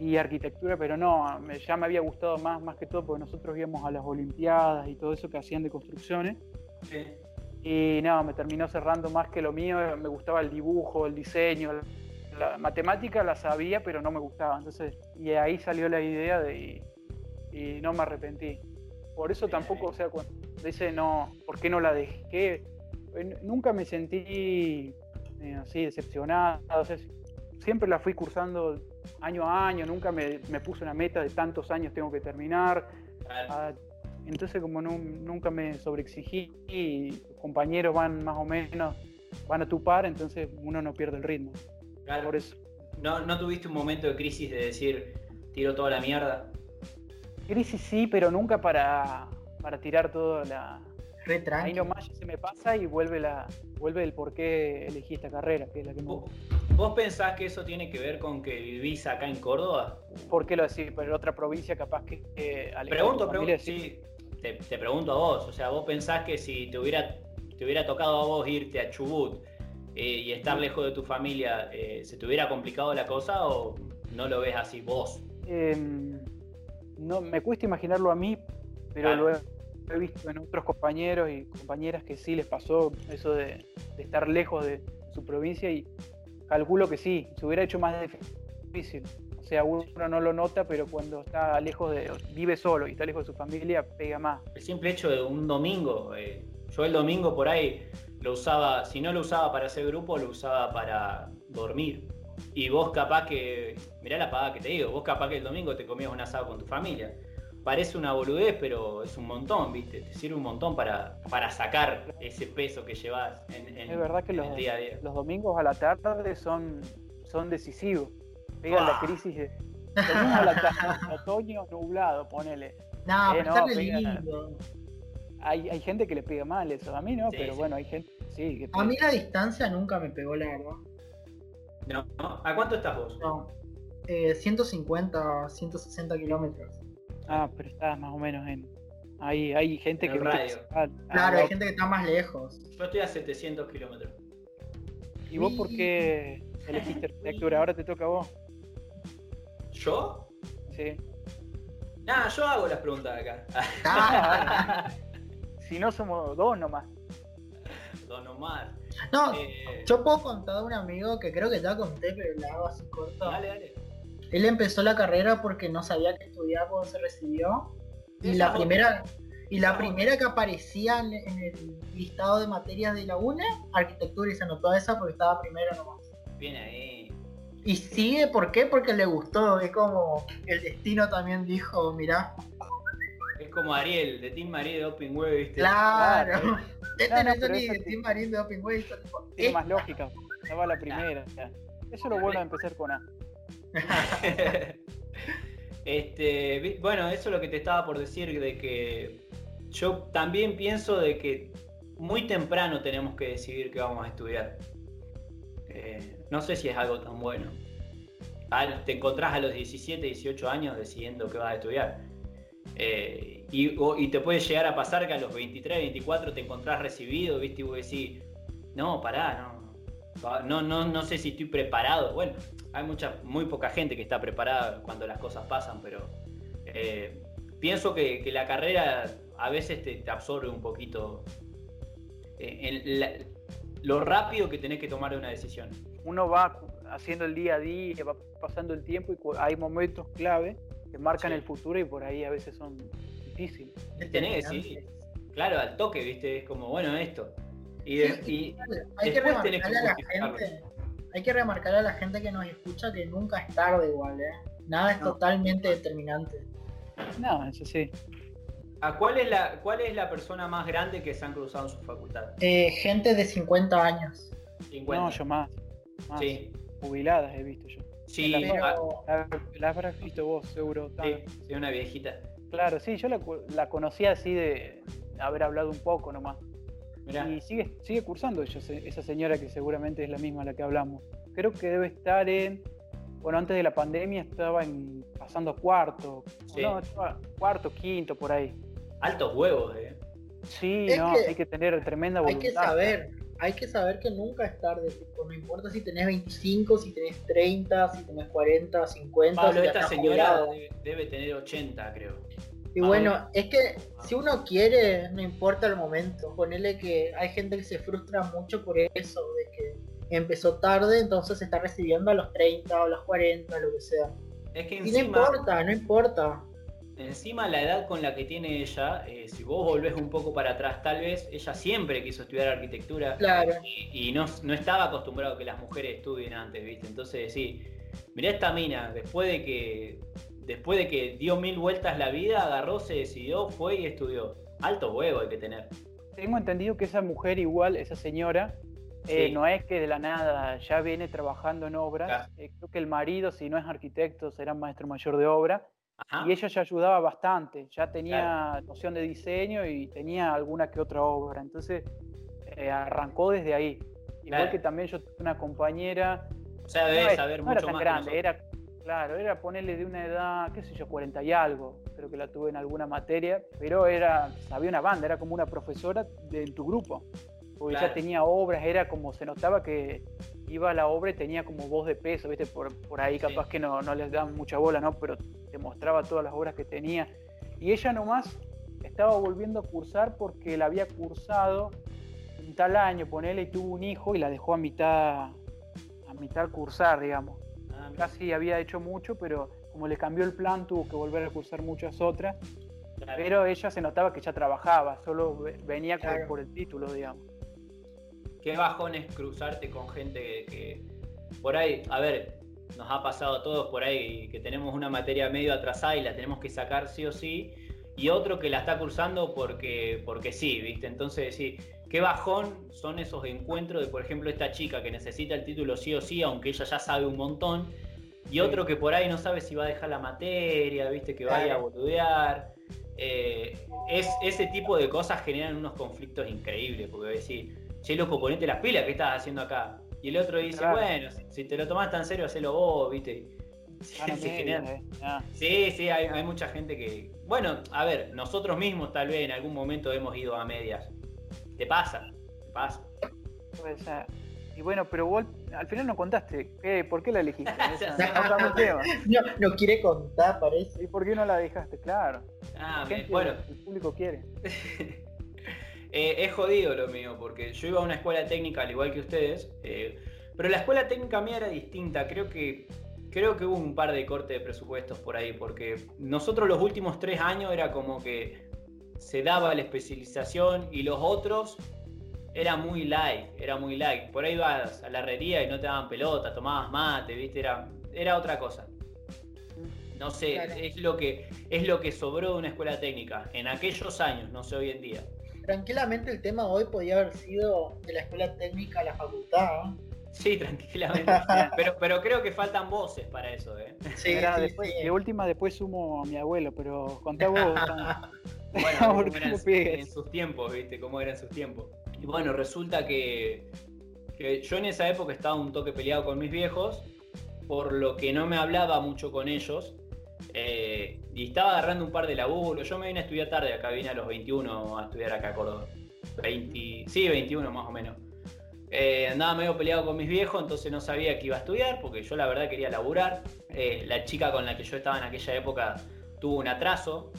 y arquitectura, pero no, ya me había gustado más, más que todo porque nosotros íbamos a las Olimpiadas y todo eso que hacían de construcciones. Y no, me terminó cerrando más que lo mío, me gustaba el dibujo, el diseño, la, matemática la sabía, pero no me gustaba. Entonces, y ahí salió la idea de, y, no me arrepentí. Por eso tampoco, o sea, cuando dice no, ¿por qué no la dejé? Nunca me sentí eh, así decepcionado. siempre la fui cursando año a año, nunca me, puse una meta de tantos años tengo que terminar. Ah, entonces como nunca me sobreexigí y los compañeros van más o menos, van a tu par, entonces uno no pierde el ritmo. Por eso. ¿No, ¿No tuviste un momento de crisis de decir, tiro toda la mierda? Crisis sí, pero nunca para, para tirar toda la, Ahí nomás se me pasa y vuelve la vuelve el por qué elegí esta carrera, que es la que ¿Vos, pensás que eso tiene que ver con que vivís acá en Córdoba? ¿Por qué lo decís? Pero en otra provincia capaz que... pregunto, pregunto, sí, te, pregunto a vos, o sea, vos pensás que si te hubiera, te hubiera tocado a vos irte a Chubut eh, y estar lejos de tu familia, eh, ¿se te hubiera complicado la cosa o no lo ves así vos? Em, no, me cuesta imaginarlo a mí, pero luego he visto en otros compañeros y compañeras que sí les pasó eso de, estar lejos de su provincia y calculo que sí, se hubiera hecho más difícil. O sea, uno no lo nota, pero cuando está lejos de, vive solo y está lejos de su familia, pega más. El simple hecho de un domingo, eh, yo el domingo por ahí lo usaba, si no lo usaba para hacer grupo, lo usaba para dormir. Y vos capaz que, mirá la paga que te digo, vos capaz que el domingo te comías un asado con tu familia parece una boludez, pero es un montón, ¿viste? Te sirve un montón para, para sacar ese peso que llevas en, en, es verdad que los, día a día. Los domingos a la tarde son, son decisivos. Pega la crisis de. a la tarde, otoño nublado, ponele. No, eh, no lindo. Hay, hay gente que le pega mal eso. A mí no, pero bueno, hay gente. Sí, a mí la distancia nunca me pegó la verdad. No, ¿A cuánto estás vos? No. Eh, 150, 160 kilómetros. Ah, pero está más o menos en. Hay, hay gente que. Radio. claro, hay gente que está más lejos. Yo estoy a 700 kilómetros. ¿Y vos por qué elegiste arquitectura? Ahora te toca a vos. ¿Yo? Sí. Nada, yo hago las preguntas acá. Ah. si no somos dos nomás. Dos nomás. No, eh, yo puedo contar a un amigo que creo que ya conté, pero la hago así corto. Dale, dale Él empezó la carrera porque no sabía qué estudiar cuando se recibió. Y la primera, y la primera que aparecía en, el listado de materias de la UNE, arquitectura, y se anotó esa porque estaba primero nomás. Bien ahí. Y sigue, ¿por qué? Porque le gustó. Es como el destino también dijo, mirá. Es como Ariel, de Team Marie de Open Web, ¿viste? Claro. Este no, es ni de Team Marie de Open Web. Tiene más lógica. Estaba la primera. Eso es lo bueno de empezar con A. este, bueno, eso es lo que te estaba por decir, de que yo también pienso de que muy temprano tenemos que decidir qué vamos a estudiar. Eh, no sé si es algo tan bueno. te encontrás a los 17, 18 años decidiendo qué vas a estudiar. Eh, y, te puede llegar a pasar que a los 23, 24 te encontrás recibido, ¿viste? Y vos decís, no, pará, no, no, no, no sé si estoy preparado. Bueno, hay mucha, muy poca gente que está preparada cuando las cosas pasan, pero eh, pienso que, la carrera a veces te, absorbe un poquito eh, lo rápido que tenés que tomar una decisión. Uno va haciendo el día a día, va pasando el tiempo y hay momentos clave que marcan el futuro y por ahí a veces son difíciles. Tenés, sí. Claro, al toque, viste, es como, bueno, esto. Y, hay que remarcar a la gente, hay que remarcar a la gente que nos escucha que nunca es tarde igual, ¿eh? Nada es totalmente determinante. No, eso sí. ¿A cuál es la cuál es la persona más grande que se han cruzado en su facultad? Eh, gente de 50 años. No, yo más. Sí. Jubiladas he visto yo. Sí, la, habrás visto vos, seguro. Sí, una viejita. Claro, sí, yo la, la conocía así de haber hablado un poco nomás. Y sigue, sigue cursando esa señora que seguramente es la misma a la que hablamos. Creo que debe estar en. Bueno, antes de la pandemia estaba en, pasando cuarto. No, cuarto, quinto, por ahí. Altos huevos, eh. Sí, no, hay que tener tremenda voluntad. Hay que saber, hay que saber que nunca es tarde. no importa si tenés 25, si tenés 30, si tenés 40, 50. Pablo, esta señora debe, tener 80, creo. Y bueno, es que si uno quiere, no importa el momento. Ponele que hay gente que se frustra mucho por eso, de que empezó tarde, entonces se está recibiendo a los 30 o a los 40, lo que sea. Es que y no importa, no importa. Encima la edad con la que tiene ella, eh, si vos volvés un poco para atrás, tal vez ella siempre quiso estudiar arquitectura claro. y, no, no, estaba acostumbrado a que las mujeres estudien antes, ¿viste? Entonces, sí, mirá esta mina, después de que después de que dio mil vueltas la vida, agarró, se decidió, fue y estudió. Alto huevo hay que tener. Tengo entendido que esa mujer igual, esa señora, eh, no es que de la nada ya viene trabajando en obras. Eh, creo que el marido, si no es arquitecto, será maestro mayor de obra. Y ella ya ayudaba bastante, ya tenía noción de diseño y tenía alguna que otra obra. Entonces eh, arrancó desde ahí. Igual que también yo tuve una compañera. O sea, debe saber mucho era tan grande, era Claro, era ponerle de una edad, qué sé yo, 40 y algo. Creo que la tuve en alguna materia, pero era, sabía una banda, era como una profesora de, en tu grupo. Porque ya tenía obras, era como se notaba que iba a la obra y tenía como voz de peso, ¿viste? Por, por ahí capaz que no, no les daban mucha bola, ¿no? Pero te mostraba todas las obras que tenía. Y ella nomás estaba volviendo a cursar porque la había cursado un tal año, ponele, y tuvo un hijo y la dejó a mitad, a mitad cursar, digamos casi había hecho mucho, pero como le cambió el plan, tuvo que volver a cursar muchas otras. Pero ella se notaba que ya trabajaba, solo venía por, el título, digamos. Qué bajón es cruzarte con gente que, por ahí, a ver, nos ha pasado a todos por ahí que tenemos una materia medio atrasada y la tenemos que sacar sí o sí, y otro que la está cursando porque, porque sí, ¿viste? Entonces, sí, qué bajón son esos encuentros de, por ejemplo, esta chica que necesita el título sí o sí, aunque ella ya sabe un montón, y otro que por ahí no sabe si va a dejar la materia, viste, que vaya a boludear. Eh, es, ese tipo de cosas generan unos conflictos increíbles, porque decir, che, loco, ponete las pilas, ¿qué estás haciendo acá? Y el otro dice, bueno, si, te lo tomás tan serio, hacelo vos, viste. Eh, sí, sí, hay, hay, mucha gente que. Bueno, a ver, nosotros mismos tal vez en algún momento hemos ido a medias. Te pasa, te pasa. Puede ser. Y bueno, pero vos al final no contaste. ¿Por qué la elegiste? no, no, quiere contar, parece. ¿Y por qué no la dejaste? Claro. Ah, bueno. El público quiere. eh, es jodido lo mío, porque yo iba a una escuela técnica al igual que ustedes, eh, pero la escuela técnica mía era distinta. Creo que creo que hubo un par de cortes de presupuestos por ahí, porque nosotros los últimos tres años era como que se daba la especialización y los otros era muy light, era muy light. Por ahí ibas a la herrería y no te daban pelota, tomabas mate, viste, era, era otra cosa. No sé, es lo que es lo que sobró de una escuela técnica en aquellos años, no sé hoy en día. Tranquilamente el tema hoy podía haber sido de la escuela técnica a la facultad. Sí, tranquilamente. pero, pero creo que faltan voces para eso, ¿eh? Sí, después, De última después sumo a mi abuelo, pero conté a vos. bueno, en sus tiempos, ¿viste? Cómo eran sus tiempos. Y bueno, resulta que, que yo en esa época estaba un toque peleado con mis viejos, por lo que no me hablaba mucho con ellos eh, y estaba agarrando un par de laburos. Yo me vine a estudiar tarde, acá vine a los 21 a estudiar acá a Córdoba. 20, sí, 21 más o menos. Eh, andaba medio peleado con mis viejos, entonces no sabía que iba a estudiar, porque yo la verdad quería laburar. Eh, la chica con la que yo estaba en aquella época tuvo un atraso,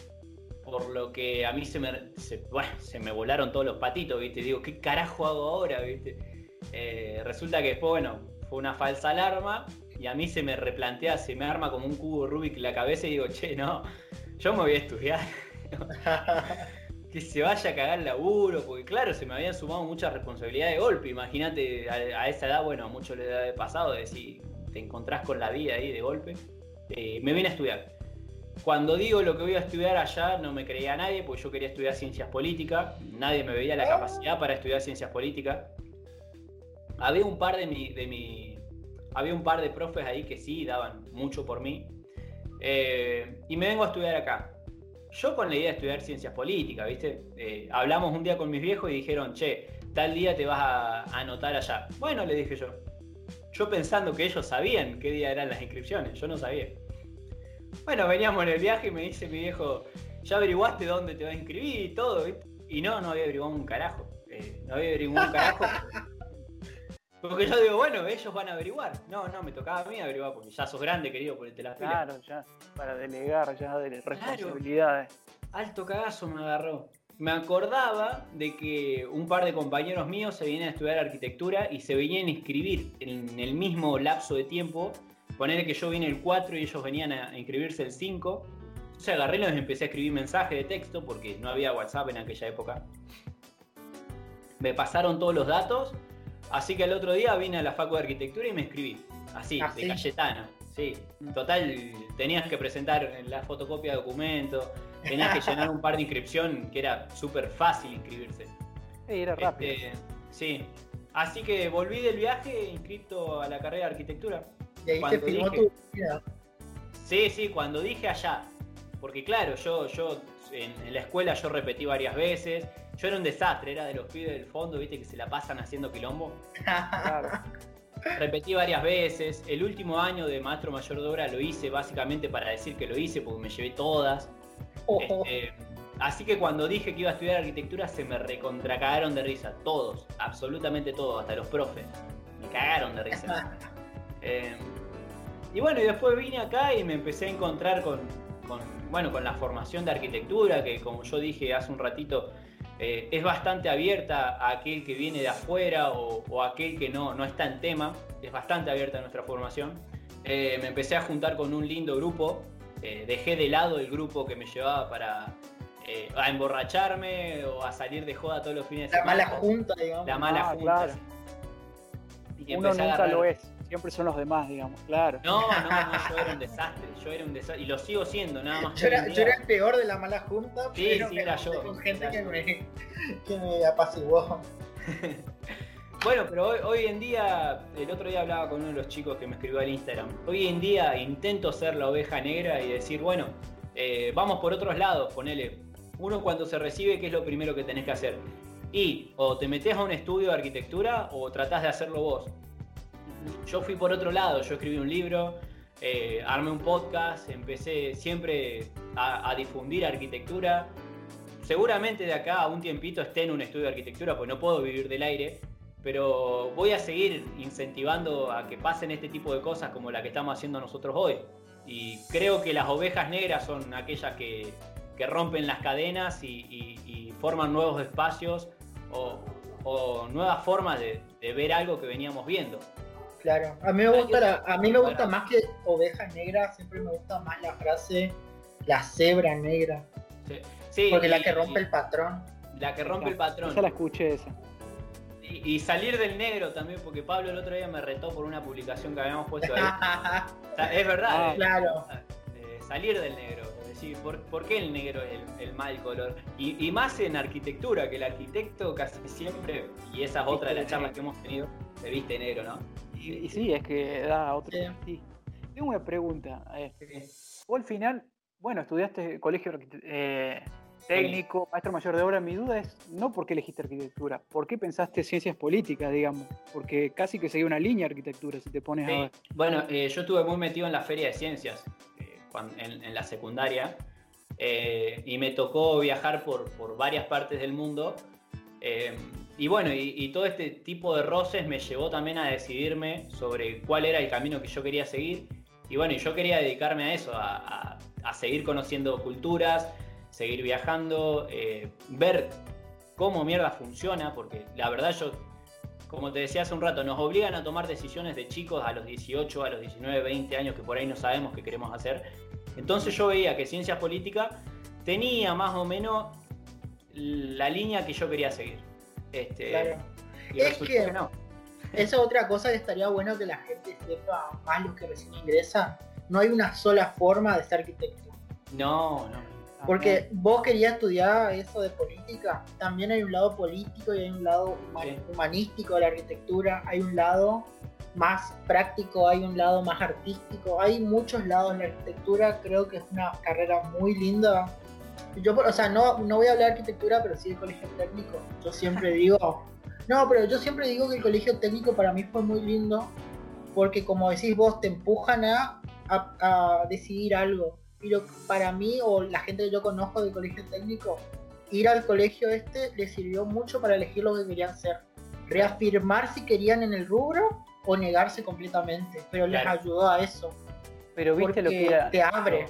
por lo que a mí se me, se, me volaron todos los patitos, ¿viste? Digo, ¿qué carajo hago ahora, ¿viste? resulta que después, bueno, fue una falsa alarma y a mí se me replantea, se me arma como un cubo Rubik la cabeza y digo, che, no, yo me voy a estudiar. que se vaya a cagar el laburo, porque claro, se me habían sumado muchas responsabilidades de golpe. Imagínate a, esa edad, bueno, a muchos les ha pasado, de si te encontrás con la vida ahí de golpe. Eh, me vine a estudiar. Cuando digo lo que voy a estudiar allá, no me creía nadie, porque yo quería estudiar ciencias políticas. Nadie me veía la capacidad para estudiar ciencias políticas. Había un par de mi, de había un par de profes ahí que sí daban mucho por mí. Eh, y me vengo a estudiar acá. Yo con la idea de estudiar ciencias políticas, ¿viste? Eh, hablamos un día con mis viejos y dijeron, che, tal día te vas a, anotar allá. Bueno, le dije yo. Yo pensando que ellos sabían qué día eran las inscripciones, yo no sabía. Bueno, veníamos en el viaje y me dice mi viejo, ¿ya averiguaste dónde te vas a inscribir y todo? Y no, no había averiguado un carajo. Eh, no había averiguado un carajo. Porque yo digo, bueno, ellos van a averiguar. No, no, me tocaba a mí averiguar, porque ya sos grande, querido, ponete la fila. Claro, ya, para delegar ya de responsabilidades. alto cagazo me agarró. Me acordaba de que un par de compañeros míos se vienen a estudiar arquitectura y se venían a inscribir en el mismo lapso de tiempo. Poner que yo vine el 4 y ellos venían a inscribirse el 5. Entonces agarré y les empecé a escribir mensajes de texto porque no había WhatsApp en aquella época. Me pasaron todos los datos Así que el otro día vine a la Facu de Arquitectura y me escribí. Así, ah, de Cayetana. Sí. Total, tenías que presentar la fotocopia de documento, tenías que llenar un par de inscripción que era súper fácil inscribirse. Sí, era rápido. Este, sí. Así que volví del viaje inscrito a la carrera de arquitectura. Y ahí te firmó tu vida. Sí, sí, cuando dije allá. Porque claro, yo, yo en la escuela yo repetí varias veces yo era un desastre, era de los pibes del fondo, viste, que se la pasan haciendo quilombo. Repetí varias veces. El último año de maestro mayor de obra lo hice básicamente para decir que lo hice, porque me llevé todas. Este, así que cuando dije que iba a estudiar arquitectura, se me recontracagaron de risa. Todos, absolutamente todos, hasta los profes. Me cagaron de risa. Eh, y bueno, y después vine acá y me empecé a encontrar con, con, bueno, con la formación de arquitectura, que como yo dije hace un ratito, eh, es bastante abierta a aquel que viene de afuera o, aquel que no, no está en tema, es bastante abierta a nuestra formación. Eh, me empecé a juntar con un lindo grupo, eh, dejé de lado el grupo que me llevaba para a emborracharme o a salir de joda todos los fines de semana. La mala junta, digamos. La mala ah, junta. Y Uno nunca lo es siempre son los demás, digamos, claro. No, no, no, yo era un desastre, yo era un desastre, y lo sigo siendo, nada más. Yo era, yo era el peor de la mala junta, sí, pero sí, era yo. Con gente que, me, que me apaciguó. bueno, pero hoy, hoy, en día, el otro día hablaba con uno de los chicos que me escribió al Instagram. Hoy en día intento ser la oveja negra y decir, bueno, eh, vamos por otros lados, ponele. Uno cuando se recibe, ¿qué es lo primero que tenés que hacer? Y o te metes a un estudio de arquitectura o tratás de hacerlo vos yo fui por otro lado, yo escribí un libro, eh, armé un podcast, empecé siempre a, difundir arquitectura. Seguramente de acá a un tiempito esté en un estudio de arquitectura, pues no puedo vivir del aire, pero voy a seguir incentivando a que pasen este tipo de cosas como la que estamos haciendo nosotros hoy. Y creo que las ovejas negras son aquellas que, rompen las cadenas y, forman nuevos espacios o, nuevas formas de ver algo que veníamos viendo. Claro, a mí me gusta, la- a mí me gusta más que oveja negra, siempre me gusta más la frase la cebra negra, Sí, sí, porque la que rompe y- el patrón. La que rompe el patrón. Esa la escuché esa. Y, y salir del negro también, porque Pablo el otro día me retó por una publicación que habíamos puesto ahí. O sea, es verdad, Ah, eh, claro. eh, salir del negro. Decir, ¿por, por qué el negro es el, el mal color? Y, y más en arquitectura, que el arquitecto casi siempre, y esa es otra de las charlas que hemos tenido, se viste negro, ¿no? Y, y sí, es que da otro. Sí. Sí. Tengo una pregunta. eh, Vos al final, bueno, estudiaste colegio eh, técnico, maestro mayor de obra. Mi duda es no por qué elegiste arquitectura, por qué pensaste ciencias políticas, digamos. Porque casi que seguía una línea arquitectura si te pones a Sí. ver. Bueno, eh, yo estuve muy metido en la feria de ciencias en, la secundaria eh, y me tocó viajar por, por varias partes del mundo. eh, y bueno, y, todo este tipo de roces me llevó también a decidirme sobre cuál era el camino que yo quería seguir. Y bueno, yo quería dedicarme a eso, a seguir conociendo culturas, seguir viajando, eh, ver cómo mierda funciona, porque la verdad yo como te decía hace un rato, nos obligan a tomar decisiones de chicos a los 18, a los 19, 20 años que por ahí no sabemos qué queremos hacer. Entonces yo veía que ciencias políticas tenía más o menos la línea que yo quería seguir. Este, Claro. y Es resultó que- no. Esa es otra cosa que estaría bueno que la gente sepa, más los que recién ingresan. No hay una sola forma de ser arquitecto. No, no. Porque vos querías estudiar eso de política, también hay un lado político y hay un lado humanístico de la arquitectura, hay un lado más práctico, hay un lado más artístico, hay muchos lados en la arquitectura, creo que es una carrera muy linda. Yo, o sea, no, no voy a hablar de arquitectura, pero sí de colegio técnico. Yo siempre digo, no, pero yo siempre digo que el colegio técnico para mí fue muy lindo, porque como decís vos, te empujan a, a- a decidir algo. Y lo, para mí, o la gente que yo conozco del colegio técnico, ir al colegio este les sirvió mucho para elegir lo que querían ser. Reafirmar si querían en el rubro o negarse completamente, pero les ayudó a eso. Pero viste lo que era. te abre.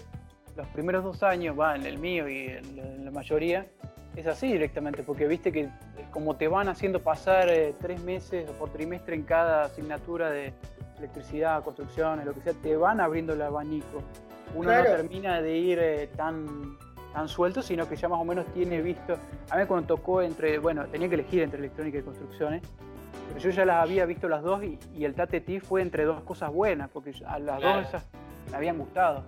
Los primeros dos años, va, en el mío y en la, en la mayoría, es así directamente, porque viste que eh, como te van haciendo pasar eh, tres meses o por trimestre en cada asignatura de electricidad, construcciones, lo que sea, te van abriendo el abanico. Uno Claro. no termina de ir eh, tan, tan suelto, sino que ya más o menos tiene visto. A mí cuando tocó entre, bueno, tenía que elegir entre electrónica y construcciones, pero yo ya las había visto las dos y, y el Tate fue entre dos cosas buenas, porque a las Claro. dos esas me habían gustado.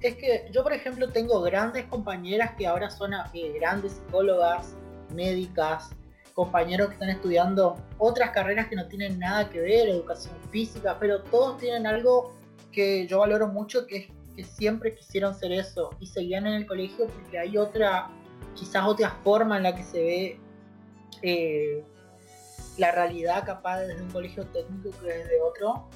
Es que yo, por ejemplo, tengo grandes compañeras que ahora son eh, grandes psicólogas, médicas, compañeros que están estudiando otras carreras que no tienen nada que ver, educación física, pero todos tienen algo que yo valoro mucho, que es que siempre quisieron ser eso y seguían en el colegio porque hay otra, quizás otra forma en la que se ve eh, la realidad capaz desde un colegio técnico que desde otro,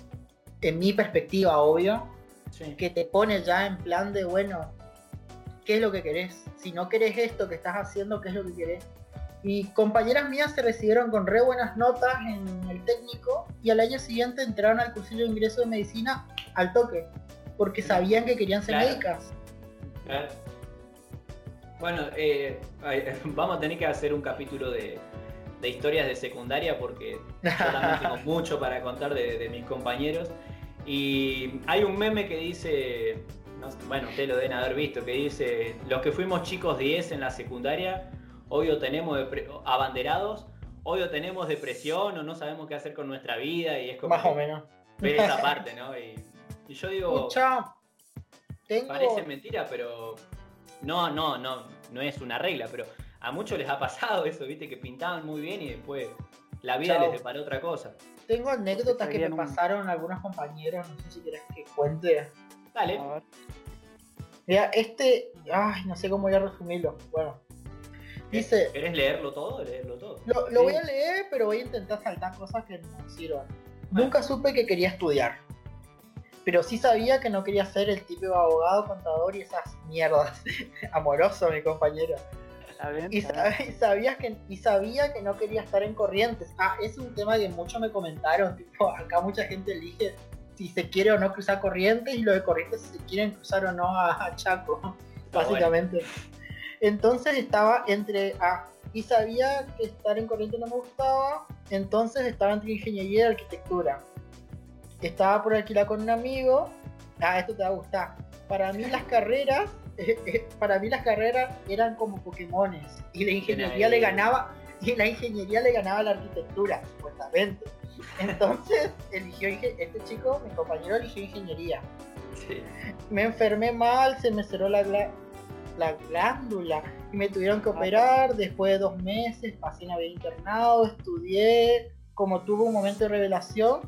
en mi perspectiva, obvio Sí. que te pone ya en plan de, bueno, ¿qué es lo que querés? Si no querés esto que estás haciendo, ¿qué es lo que querés? Y compañeras mías se recibieron con re buenas notas en el técnico y al año siguiente entraron al cursillo de ingreso de medicina al toque, porque sabían que querían ser Claro. médicas. Claro. Bueno, eh, vamos a tener que hacer un capítulo de, de historias de secundaria porque yo también tengo mucho para contar de, de mis compañeros. Y hay un meme que dice, no bueno, ustedes lo deben haber visto, que dice, los que fuimos chicos 10 en la secundaria, hoy o tenemos abanderados, hoy o tenemos depresión o no sabemos qué hacer con nuestra vida y es como Más o menos. ver esa parte, ¿no? Y, y yo digo, Escucha, tengo... parece mentira, pero no, no, no, no es una regla, pero a muchos les ha pasado eso, viste, que pintaban muy bien y después la vida Chao. les deparó otra cosa. Tengo anécdotas que me un- pasaron algunos compañeros, no sé si querés que cuente. Dale. A ver. Mira, este, ay, no sé cómo voy a resumirlo. Bueno, dice, ¿Querés leerlo todo? Leerlo todo. Lo, lo Sí. voy a leer, pero voy a intentar saltar cosas que no sirvan. Nunca supe que quería estudiar. Pero sí sabía que no quería ser el típico abogado, contador y esas mierdas. Amoroso, mi compañero. Y, sab- y sabías que, y sabía que no quería estar en corrientes. Ah, es un tema que muchos me comentaron. Tipo, acá mucha gente elige si se quiere o no cruzar corrientes y los de corrientes si se quieren cruzar o no a, a Chaco, básicamente. Entonces estaba entre ah, y sabía que estar en corriente no me gustaba, entonces estaba entre ingeniería y arquitectura. Estaba por alquilar con un amigo. Ah, esto te va a gustar. Para mí las carreras, para mí las carreras eran como Pokémones y la ingeniería le ganaba y la ingeniería le ganaba la arquitectura, supuestamente. Entonces eligió este chico, mi compañero eligió ingeniería. Me enfermé mal, se me cerró la, la glándula y me tuvieron que operar. Después de dos meses pasé en haber internado, estudié. Como tuve un momento de revelación,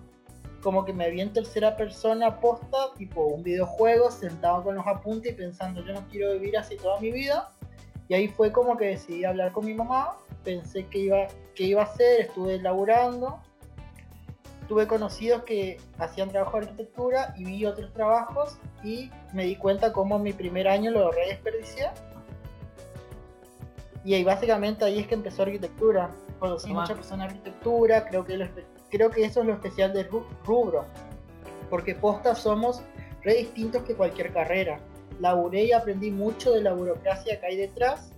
como que me vi en tercera persona posta, tipo un videojuego, sentado con los apuntes y pensando, yo no quiero vivir así toda mi vida. Y ahí fue como que decidí hablar con mi mamá, pensé que iba, que iba a hacer, estuve laburando. Tuve conocidos que hacían trabajo de arquitectura y vi otros trabajos y me di cuenta cómo mi primer año lo re desperdicié. Y ahí básicamente ahí es que empezó arquitectura. Conocí muchas personas de arquitectura, creo que, creo que eso es lo especial del rubro. Porque posta somos re distintos que cualquier carrera. Laburé y aprendí mucho de la burocracia que hay detrás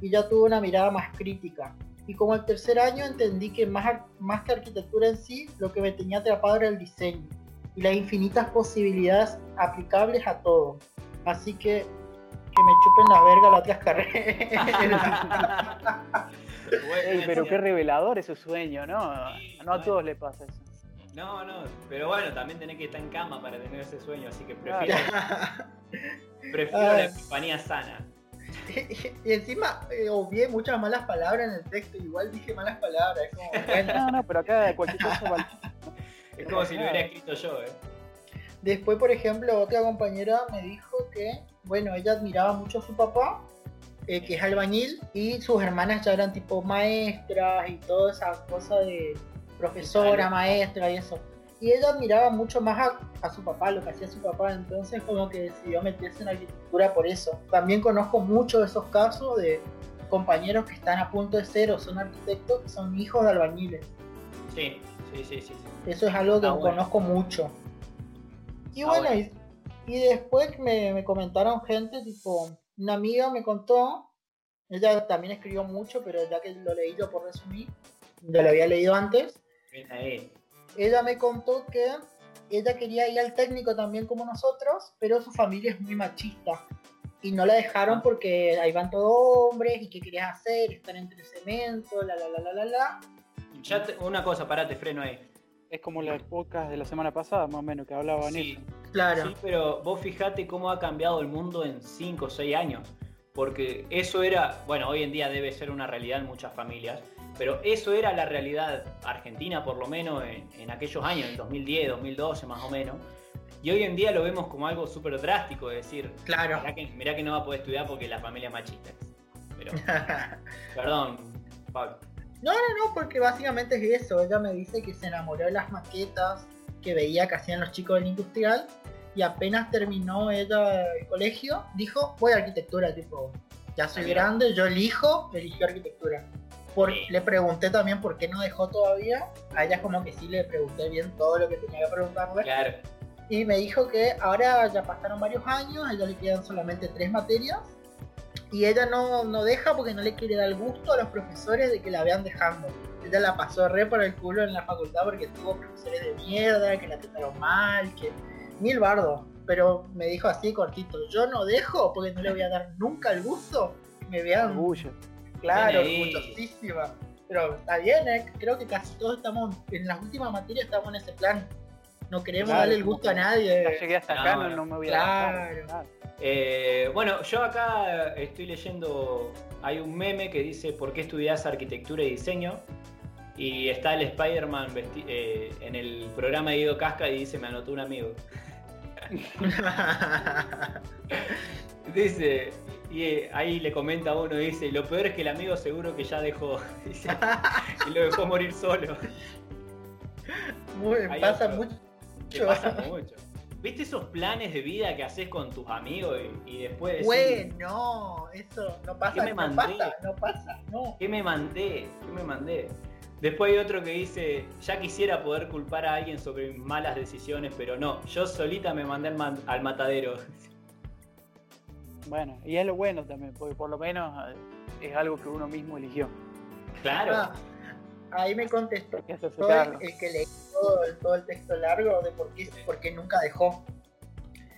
y ya tuve una mirada más crítica. Y como el tercer año entendí que más, más que arquitectura en sí, lo que me tenía atrapado era el diseño y las infinitas posibilidades aplicables a todo. Así que que me chupen la verga las otras carreras. pero qué revelador ese sueño, ¿no? no a todos le pasa eso. No, no, pero bueno, también tenés que estar en cama para tener ese sueño, así que prefiero, prefiero la epifanía sana. Y, encima eh, obvié muchas malas palabras en el texto, igual dije malas palabras. como, No, no, pero acá cualquier cosa vale. Es como si lo hubiera escrito yo, ¿eh? Después, por ejemplo, otra compañera me dijo que, bueno, ella admiraba mucho a su papá, eh, que es albañil, y sus hermanas ya eran tipo maestras y toda esa cosa de profesora, maestra y eso. Y ella admiraba mucho más a, su papá, lo que hacía su papá, entonces como que decidió meterse en arquitectura por eso. También conozco muchos de esos casos de compañeros que están a punto de ser o son arquitectos que son hijos de albañiles. Sí, sí, sí, sí. Eso es algo que conozco mucho. Y bueno, Y, después me, me comentaron gente, tipo, una amiga me contó, ella también escribió mucho, pero ya que lo leí yo por resumir, ya lo había leído antes. Ella me contó que ella quería ir al técnico también como nosotros, pero su familia es muy machista. Y no la dejaron ah. porque ahí van todos hombres y qué querías hacer, estar entre cemento, la la la la la la. Ya una cosa, parate, freno ahí. Es como la podcast de la semana pasada, más o menos, que hablaban sí, Claro. Sí, pero vos fijate cómo ha cambiado el mundo en 5 o 6 años. Porque eso era, bueno, hoy en día debe ser una realidad en muchas familias, pero eso era la realidad argentina, por lo menos en, aquellos años, en 2010, 2012 más o menos. Y hoy en día lo vemos como algo súper drástico, es decir, claro. mirá que, no va a poder estudiar porque la familia es machista. Pero, perdón, Pablo. No, no, no, porque básicamente es eso. Ella me dice que se enamoró de las maquetas que veía que hacían los chicos del industrial y apenas terminó ella el colegio, dijo, voy a arquitectura, tipo, ya soy grande, yo elijo, eligió arquitectura. Por, le pregunté también por qué no dejó todavía. A ella como que sí le pregunté bien todo lo que tenía que preguntarle. Claro. Y me dijo que ahora ya pasaron varios años, a ella le quedan solamente tres materias y ella no, no deja porque no le quiere dar gusto a los profesores de que la vean dejando. Ella la pasó re por el culo en la facultad porque tuvo profesores de mierda, que la trataron mal, que mil bardos. Pero me dijo así cortito, yo no dejo porque no le voy a dar nunca el gusto. Me vean... Orgullo. Claro, orgullosísima. Pero está bien, ¿eh? creo que casi todos estamos, en las últimas materias estamos en ese plan. No queremos darle el gusto a nadie. Ya llegué hasta acá, no, me voy a claro. Eh, bueno, yo acá estoy leyendo, hay un meme que dice ¿por qué estudias arquitectura y diseño? Y está el Spider-Man eh, en el programa de Guido Casca y dice me anotó un amigo. dice, y eh, ahí le comenta a uno, dice, lo peor es que el amigo seguro que ya dejó, y lo dejó morir solo. Muy, pasa mucho. Pasa mucho. ¿Viste esos planes de vida que haces con tus amigos y, después... Bueno, eso no pasa, ¿Qué me no pasa, no pasa, no. ¿Qué me mandé? ¿Qué me mandé? Después hay otro que dice, ya quisiera poder culpar a alguien sobre mis malas decisiones, pero no, yo solita me mandé al, matadero. Bueno, y es lo bueno también, porque por lo menos eh, es algo que uno mismo eligió. Claro. Ah, ahí me contestó ¿Qué haces todo el, el que leí todo, el- todo el texto largo de por qué, por qué nunca dejó.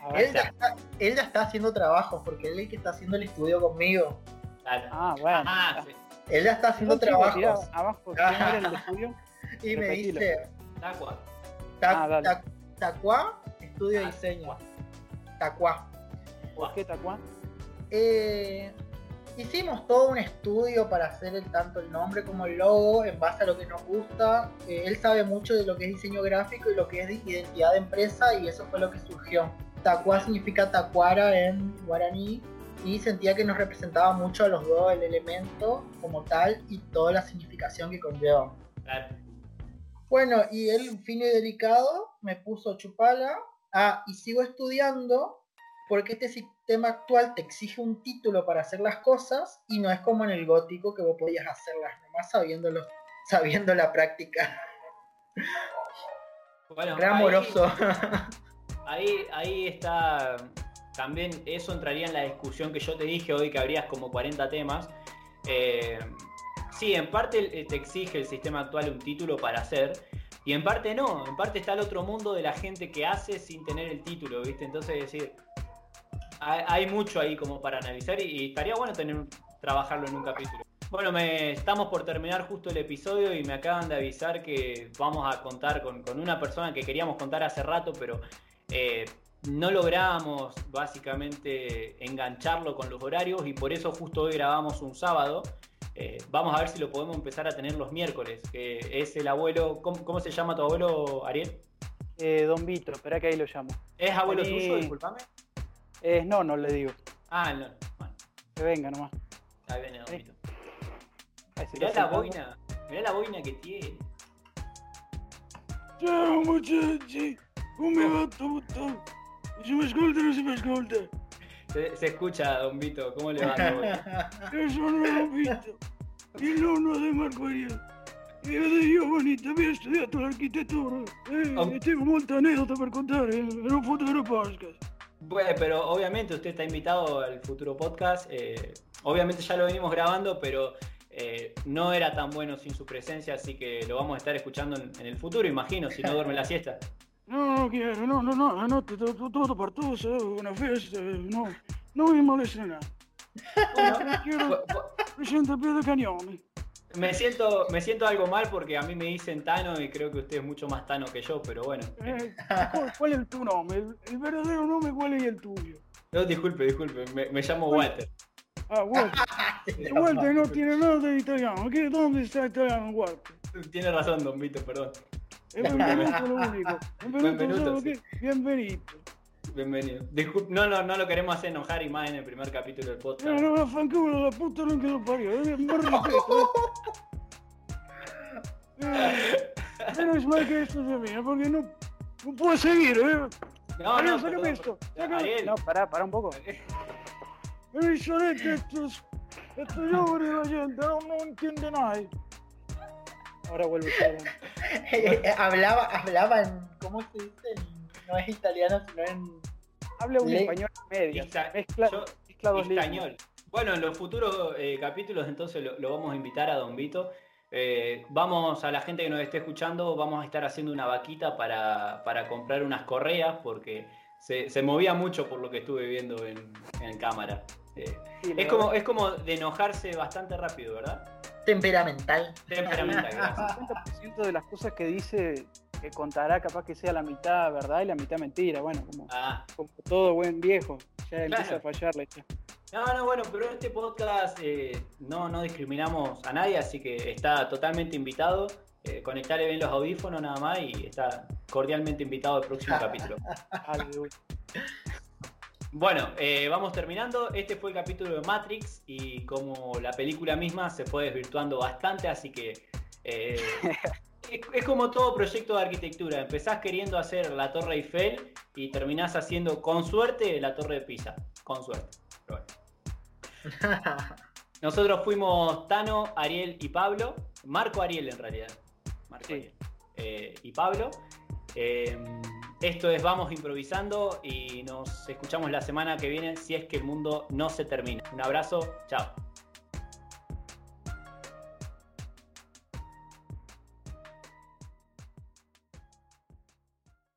A ver. Él ya, está, él ya está haciendo trabajos, porque él es el que está haciendo el estudio conmigo. Claro. Ah, bueno. Ah, sí. Él ya está haciendo trabajos. abajo, ¿quién era el estudio? Y me dice, Tacua. Ta- Ah, dale. Ta- Tacuá, estudio de Ah, diseño. Tacuá. ¿Por qué Tacuán? Eh, hicimos todo un estudio para hacer el, tanto el nombre como el logo en base a lo que nos gusta. Eh, él sabe mucho de lo que es diseño gráfico y lo que es de identidad de empresa y eso fue lo que surgió. Tacuá significa tacuara en guaraní y sentía que nos representaba mucho a los dos el elemento como tal y toda la significación que conlleva. Claro. Bueno, y él, fino y delicado, me puso chupala. Ah, y sigo estudiando porque este sistema actual te exige un título para hacer las cosas y no es como en el gótico que vos podías hacerlas nomás sabiéndolo, sabiendo la práctica. Bueno, Re ahí- amoroso. Ahí, ahí está. También eso entraría en la discusión que yo te dije hoy, que habrías como 40 temas. Eh, sí, en parte eh, te exige el sistema actual un título para hacer, y en parte no. En parte está el otro mundo de la gente que hace sin tener el título, ¿viste? Entonces, es decir, hay, mucho ahí como para analizar y, estaría bueno tener trabajarlo en un capítulo. Bueno, estamos por terminar justo el episodio y me acaban de avisar que vamos a contar con, con una persona que queríamos contar hace rato, pero eh, no logramos básicamente engancharlo con los horarios y por eso justo hoy grabamos un sábado. Eh, vamos a ver si lo podemos empezar a tener los miércoles, que es el abuelo, ¿cómo, cómo se llama tu abuelo, Ariel? Eh, Don Vito, espera que ahí lo llamo. ¿Es abuelo tuyo? Disculpame. Eh, no, no le digo. Ah, no. Bueno, Que venga nomás. ahí viene Don. Vito. Mirá la boina, mirá la boina que tiene. Ciao muchachi, come va tutto? Si mi ascolta o non si mi ascolta? Se, se escucha, Don Vito, ¿cómo le va? Io sono Don Vito, il nonno di Marco Ariel. Io da giovane avevo studiato l'architettura e, Oh. e tengo molta aneddota per contare in un futuro podcast. Bueno, pero obviamente usted está invitado al futuro podcast. eh, obviamente ya lo venimos grabando, pero eh, no era tan bueno sin su presencia, así que lo vamos a estar escuchando en, en el futuro, imagino, si no duerme la siesta. No, no quiero, no, no, no, la notte tutto, tutto partoso, una festa, no, non mi molesta nada. Bueno, Quiero, a Piede Cagnoni. me siento, me siento algo mal porque a mí me dicen Tano y creo que usted es mucho más Tano que yo, pero bueno. Eh, è il tuo nome? Il, il verdadero nome qual è il tuo? No, disculpe, disculpe, me, me llamo Walter. Ah, Walter. Walter no tiene nada de italiano. ¿Qué, ¿Dónde está italiano, Walter? Tiene razón, Don Vito, perdón. Es benvenuto lo único. Que bienvenido. Bienvenido. Discul- no, no, no lo queremos hacer enojar y más en el primer capítulo del No, podcast. no, vaffanculo, la puta che lo parió. Eh, me ripeto. Menos mal que esto es de mí, porque no, no puedo seguir, ¿eh? No, Ariel, no, sácame esto. Sácame. No, pará, pará un poco. Mi solete estos, estos giovani la gente no, no entiende nada. Ahora vuelvo a estar. Hablaba, hablaba en, ¿cómo se dice? No es italiano, sino en... Habla un Le- español medio. Mezcla, yo- mezcla dos Español. Bueno, en los futuros eh, capítulos entonces lo, lo vamos a invitar a Don Vito. Eh, vamos a la gente que nos esté escuchando, vamos a estar haciendo una vaquita para, para comprar unas correas porque se, se movía mucho por lo que estuve viendo en, en cámara. Eh, Sí, es, como, es como de enojarse bastante rápido, ¿verdad? Temperamental. Temperamental, gracias. El 50% de las cosas que dice que contará capaz que sea la mitad verdad y la mitad mentira. Bueno, como, Ah, como todo buen viejo. Ya empieza a fallarle. ya. No, no, bueno, pero en este podcast eh, no, no discriminamos a nadie, así que está totalmente invitado. Eh, conectarle bien los audífonos nada más y está cordialmente invitado al próximo capítulo. Bueno, eh, vamos terminando. Este fue el capítulo de Matrix y como la película misma se fue desvirtuando bastante, así que eh, es, es como todo proyecto de arquitectura. Empezás queriendo hacer la Torre Eiffel y terminás haciendo con suerte la Torre de Pisa. Con suerte. Bueno. Nosotros fuimos Tano, Ariel y Pablo. Marco Ariel en realidad. Marco Sí. Ariel. Eh, y Pablo. Esto es Vamos Improvisando y nos escuchamos la semana que viene si es que el mundo no se termina. Un abrazo, chao.